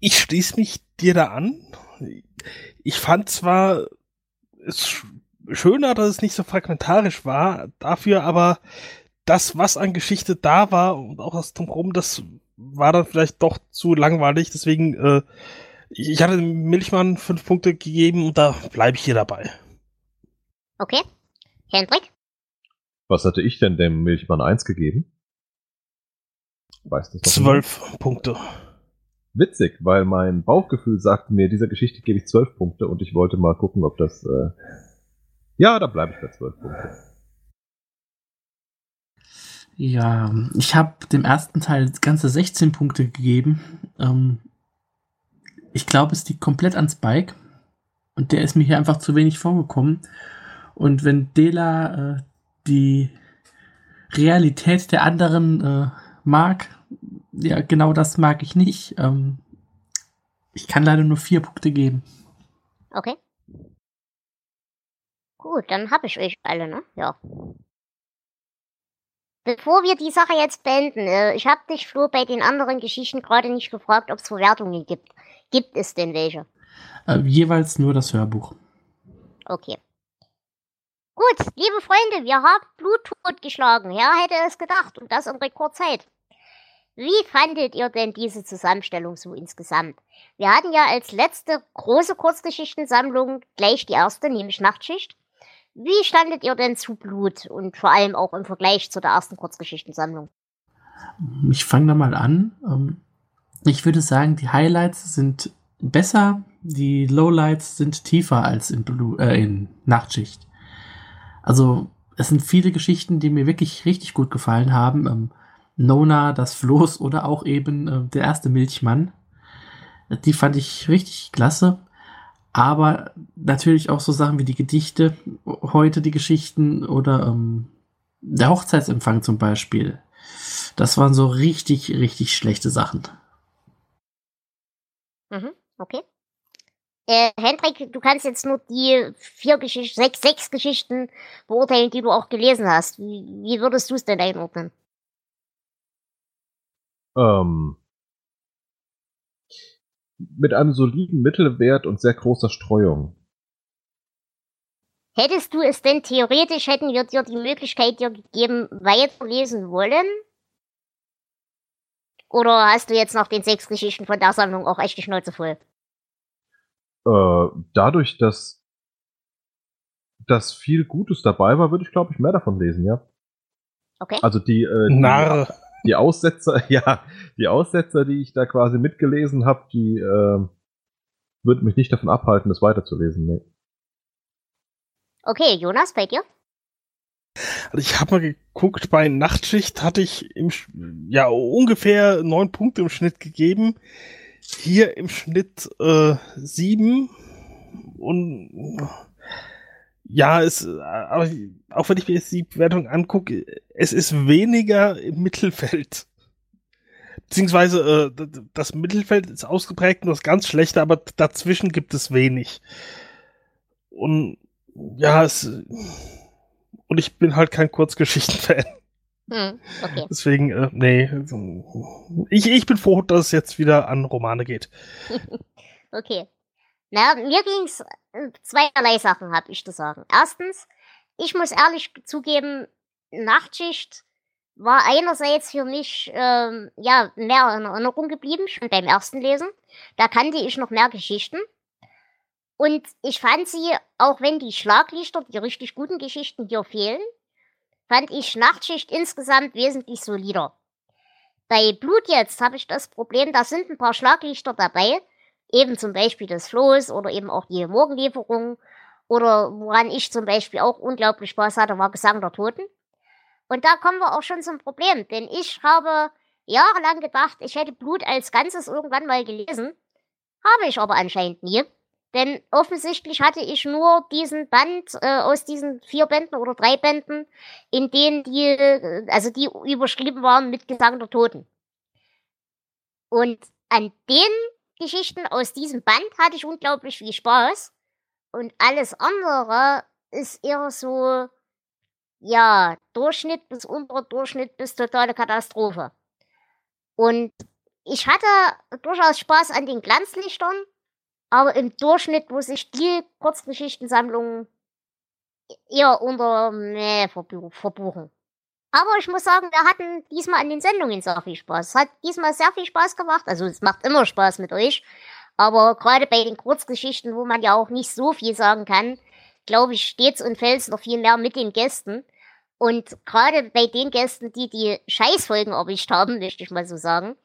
Ich schließe mich dir da an. Ich fand zwar es schöner, dass es nicht so fragmentarisch war, dafür aber das, was an Geschichte da war und auch das drumherum, das war dann vielleicht doch zu langweilig. Deswegen, äh, ich hatte dem Milchmann fünf Punkte gegeben und da bleibe ich hier dabei. Okay. Hendrik? Was hatte ich denn dem Milchmann eins gegeben? Weißt du Zwölf nicht? Punkte. Witzig, weil mein Bauchgefühl sagte mir, dieser Geschichte gebe ich zwölf Punkte und ich wollte mal gucken, ob das. Äh ja, da bleibe ich bei zwölf Punkte. Ja, ich habe dem ersten Teil ganze 16 Punkte gegeben. Ähm, ich glaube, es liegt komplett an Spike. Und der ist mir hier einfach zu wenig vorgekommen. Und wenn Dela äh, die Realität der anderen äh, mag, ja, genau das mag ich nicht. Ähm, ich kann leider nur vier Punkte geben. Okay. Gut, dann habe ich euch alle, ne? Ja. Bevor wir die Sache jetzt beenden, äh, ich habe dich, Flo, bei den anderen Geschichten gerade nicht gefragt, ob es Verwertungen gibt. Gibt es denn welche? Äh, jeweils nur das Hörbuch. Okay. Gut, liebe Freunde, wir haben Bluttod geschlagen. Wer hätte es gedacht? Und das in Rekordzeit. Wie fandet ihr denn diese Zusammenstellung so insgesamt? Wir hatten ja als letzte große Kurzgeschichtensammlung gleich die erste, nämlich Nachtschicht. Wie standet ihr denn zu Blut und vor allem auch im Vergleich zu der ersten Kurzgeschichtensammlung? Ich fange da mal an. Ähm, ich würde sagen, die Highlights sind besser, die Lowlights sind tiefer als in, Blue, äh, in Nachtschicht. Also es sind viele Geschichten, die mir wirklich richtig gut gefallen haben. Ähm, Nona, das Floß oder auch eben äh, der erste Milchmann. Die fand ich richtig klasse. Aber natürlich auch so Sachen wie die Gedichte, heute die Geschichten oder ähm, der Hochzeitsempfang zum Beispiel. Das waren so richtig, richtig schlechte Sachen. Mhm, okay. Äh, Hendrik, du kannst jetzt nur die vier Geschichten, sechs, sechs Geschichten beurteilen, die du auch gelesen hast. Wie, wie würdest du es denn einordnen? Ähm, mit einem soliden Mittelwert und sehr großer Streuung. Hättest du es denn theoretisch, hätten wir dir die Möglichkeit dir gegeben, weiterlesen wollen? Oder hast du jetzt nach den sechs Geschichten von der Sammlung auch echt die Schnauze voll? Äh, dadurch, dass, dass viel Gutes dabei war, würde ich, glaube ich, mehr davon lesen, ja. Okay. Also die, äh, die, Narr. Die Aussetzer, ja, die Aussetzer, die ich da quasi mitgelesen habe, die äh, würden mich nicht davon abhalten, das weiterzulesen. Nee. Okay, Jonas, bei dir? Also ich habe mal geguckt, bei Nachtschicht hatte ich im, ja ungefähr neun Punkte im Schnitt gegeben. Hier im Schnitt äh, sieben. Und ja, es, äh, aber auch wenn ich mir jetzt die Bewertung angucke, es ist weniger im Mittelfeld. Beziehungsweise äh, das Mittelfeld ist ausgeprägt und das ganz schlechte, aber dazwischen gibt es wenig. Und ja, es und ich bin halt kein Kurzgeschichten-Fan. Hm, okay. Deswegen, äh, nee. Ich, ich bin froh, dass es jetzt wieder an Romane geht. Okay. Na, mir ging's äh, zweierlei Sachen, hab ich zu sagen. Erstens, ich muss ehrlich zugeben, Nachtschicht war einerseits für mich ähm, ja mehr in Erinnerung geblieben, schon beim ersten Lesen. Da kannte ich noch mehr Geschichten. Und ich fand sie, auch wenn die Schlaglichter, die richtig guten Geschichten hier fehlen, fand ich Nachtschicht insgesamt wesentlich solider. Bei Blut jetzt habe ich das Problem, da sind ein paar Schlaglichter dabei, eben zum Beispiel das Floß oder eben auch die Morgenlieferung oder woran ich zum Beispiel auch unglaublich Spaß hatte, war Gesang der Toten. Und da kommen wir auch schon zum Problem, denn ich habe jahrelang gedacht, ich hätte Blut als Ganzes irgendwann mal gelesen, habe ich aber anscheinend nie. Denn offensichtlich hatte ich nur diesen Band äh, aus diesen vier Bänden oder drei Bänden, in denen die, äh, also die überschrieben waren mit Gesang der Toten. Und an den Geschichten aus diesem Band hatte ich unglaublich viel Spaß. Und alles andere ist eher so, ja, Durchschnitt bis unterer Durchschnitt bis totale Katastrophe. Und ich hatte durchaus Spaß an den Glanzlichtern, aber im Durchschnitt muss ich die Kurzgeschichtensammlung eher unter verbu- verbuchen. Aber ich muss sagen, wir hatten diesmal an den Sendungen sehr viel Spaß. Es hat diesmal sehr viel Spaß gemacht. Also es macht immer Spaß mit euch. Aber gerade bei den Kurzgeschichten, wo man ja auch nicht so viel sagen kann, glaube ich, steht's und fällt's noch viel mehr mit den Gästen. Und gerade bei den Gästen, die die Scheißfolgen erwischt haben, möchte ich mal so sagen,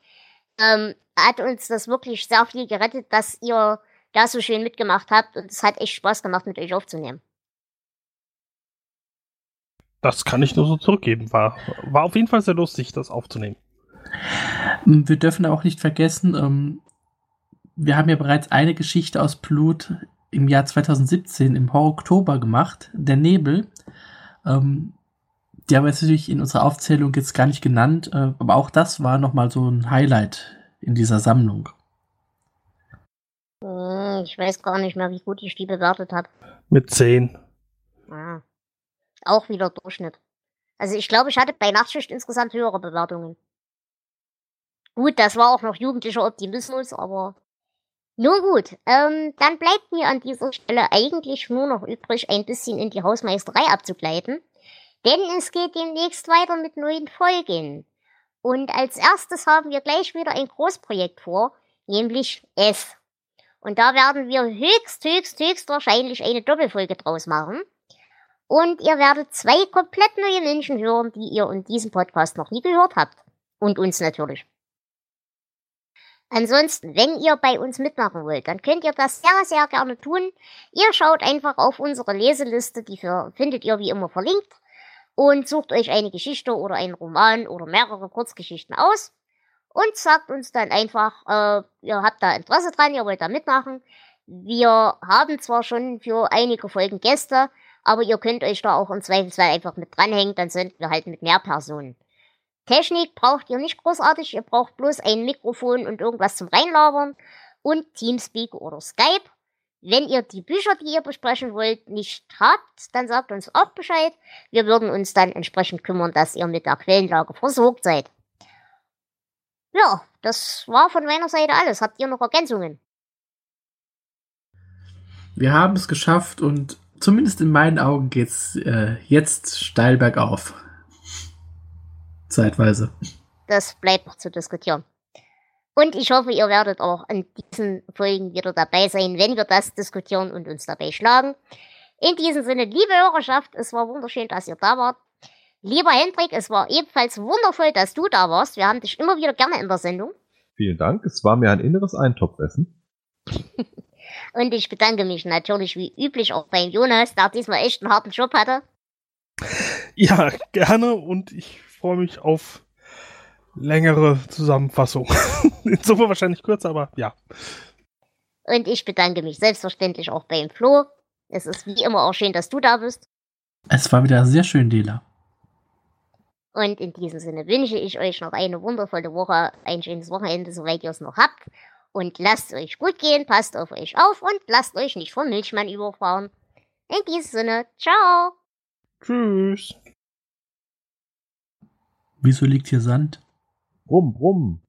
ähm, hat uns das wirklich sehr viel gerettet, dass ihr da so schön mitgemacht habt. Und es hat echt Spaß gemacht, mit euch aufzunehmen. Das kann ich nur so zurückgeben. War, war auf jeden Fall sehr lustig, das aufzunehmen. Ähm, Wir dürfen auch nicht vergessen, ähm, wir haben ja bereits eine Geschichte aus Blut im Jahr 2017 im Horror-Oktober gemacht, Der Nebel. Ähm, die haben wir jetzt natürlich in unserer Aufzählung jetzt gar nicht genannt, äh, aber auch das war nochmal so ein Highlight in dieser Sammlung. Hm, Ich weiß gar nicht mehr, wie gut ich die bewertet habe. Mit 10. Ah. Auch wieder Durchschnitt. Also ich glaube, ich hatte bei Nachtschicht insgesamt höhere Bewertungen. Gut, das war auch noch jugendlicher Optimismus, aber nun gut. Ähm, dann bleibt mir an dieser Stelle eigentlich nur noch übrig, ein bisschen in die Hausmeisterei abzugleiten. Denn es geht demnächst weiter mit neuen Folgen. Und als erstes haben wir gleich wieder ein Großprojekt vor, nämlich S. Und da werden wir höchst, höchst, höchst wahrscheinlich eine Doppelfolge draus machen. Und ihr werdet zwei komplett neue Menschen hören, die ihr in diesem Podcast noch nie gehört habt. Und uns natürlich. Ansonsten, wenn ihr bei uns mitmachen wollt, dann könnt ihr das sehr, sehr gerne tun. Ihr schaut einfach auf unsere Leseliste, die für, findet ihr wie immer verlinkt, und sucht euch eine Geschichte oder einen Roman oder mehrere Kurzgeschichten aus und sagt uns dann einfach, äh, ihr habt da Interesse dran, ihr wollt da mitmachen. Wir haben zwar schon für einige Folgen Gäste, aber ihr könnt euch da auch im Zweifelsfall einfach mit dranhängen, dann sind wir halt mit mehr Personen. Technik braucht ihr nicht großartig, ihr braucht bloß ein Mikrofon und irgendwas zum Reinlabern und Teamspeak oder Skype. Wenn ihr die Bücher, die ihr besprechen wollt, nicht habt, dann sagt uns auch Bescheid. Wir würden uns dann entsprechend kümmern, dass ihr mit der Quellenlage versorgt seid. Ja, das war von meiner Seite alles. Habt ihr noch Ergänzungen? Wir haben es geschafft und zumindest in meinen Augen geht's äh, jetzt steil bergauf. Zeitweise. Das bleibt noch zu diskutieren. Und ich hoffe, ihr werdet auch in diesen Folgen wieder dabei sein, wenn wir das diskutieren und uns dabei schlagen. In diesem Sinne, liebe Hörerschaft, es war wunderschön, dass ihr da wart. Lieber Hendrik, es war ebenfalls wundervoll, dass du da warst. Wir haben dich immer wieder gerne in der Sendung. Vielen Dank. Es war mir ein inneres Eintopfessen. Und ich bedanke mich natürlich wie üblich auch beim Jonas, der diesmal echt einen harten Job hatte. Ja, gerne und ich freue mich auf längere Zusammenfassung. Insofern wahrscheinlich kürzer, aber ja. Und ich bedanke mich selbstverständlich auch beim Flo. Es ist wie immer auch schön, dass du da bist. Es war wieder sehr schön, Dela. Und in diesem Sinne wünsche ich euch noch eine wundervolle Woche, ein schönes Wochenende, soweit ihr es noch habt und lasst euch gut gehen, passt auf euch auf und lasst euch nicht vom Milchmann überfahren. In diesem Sinne, ciao. Tschüss. Wieso liegt hier Sand? Brumm, brumm.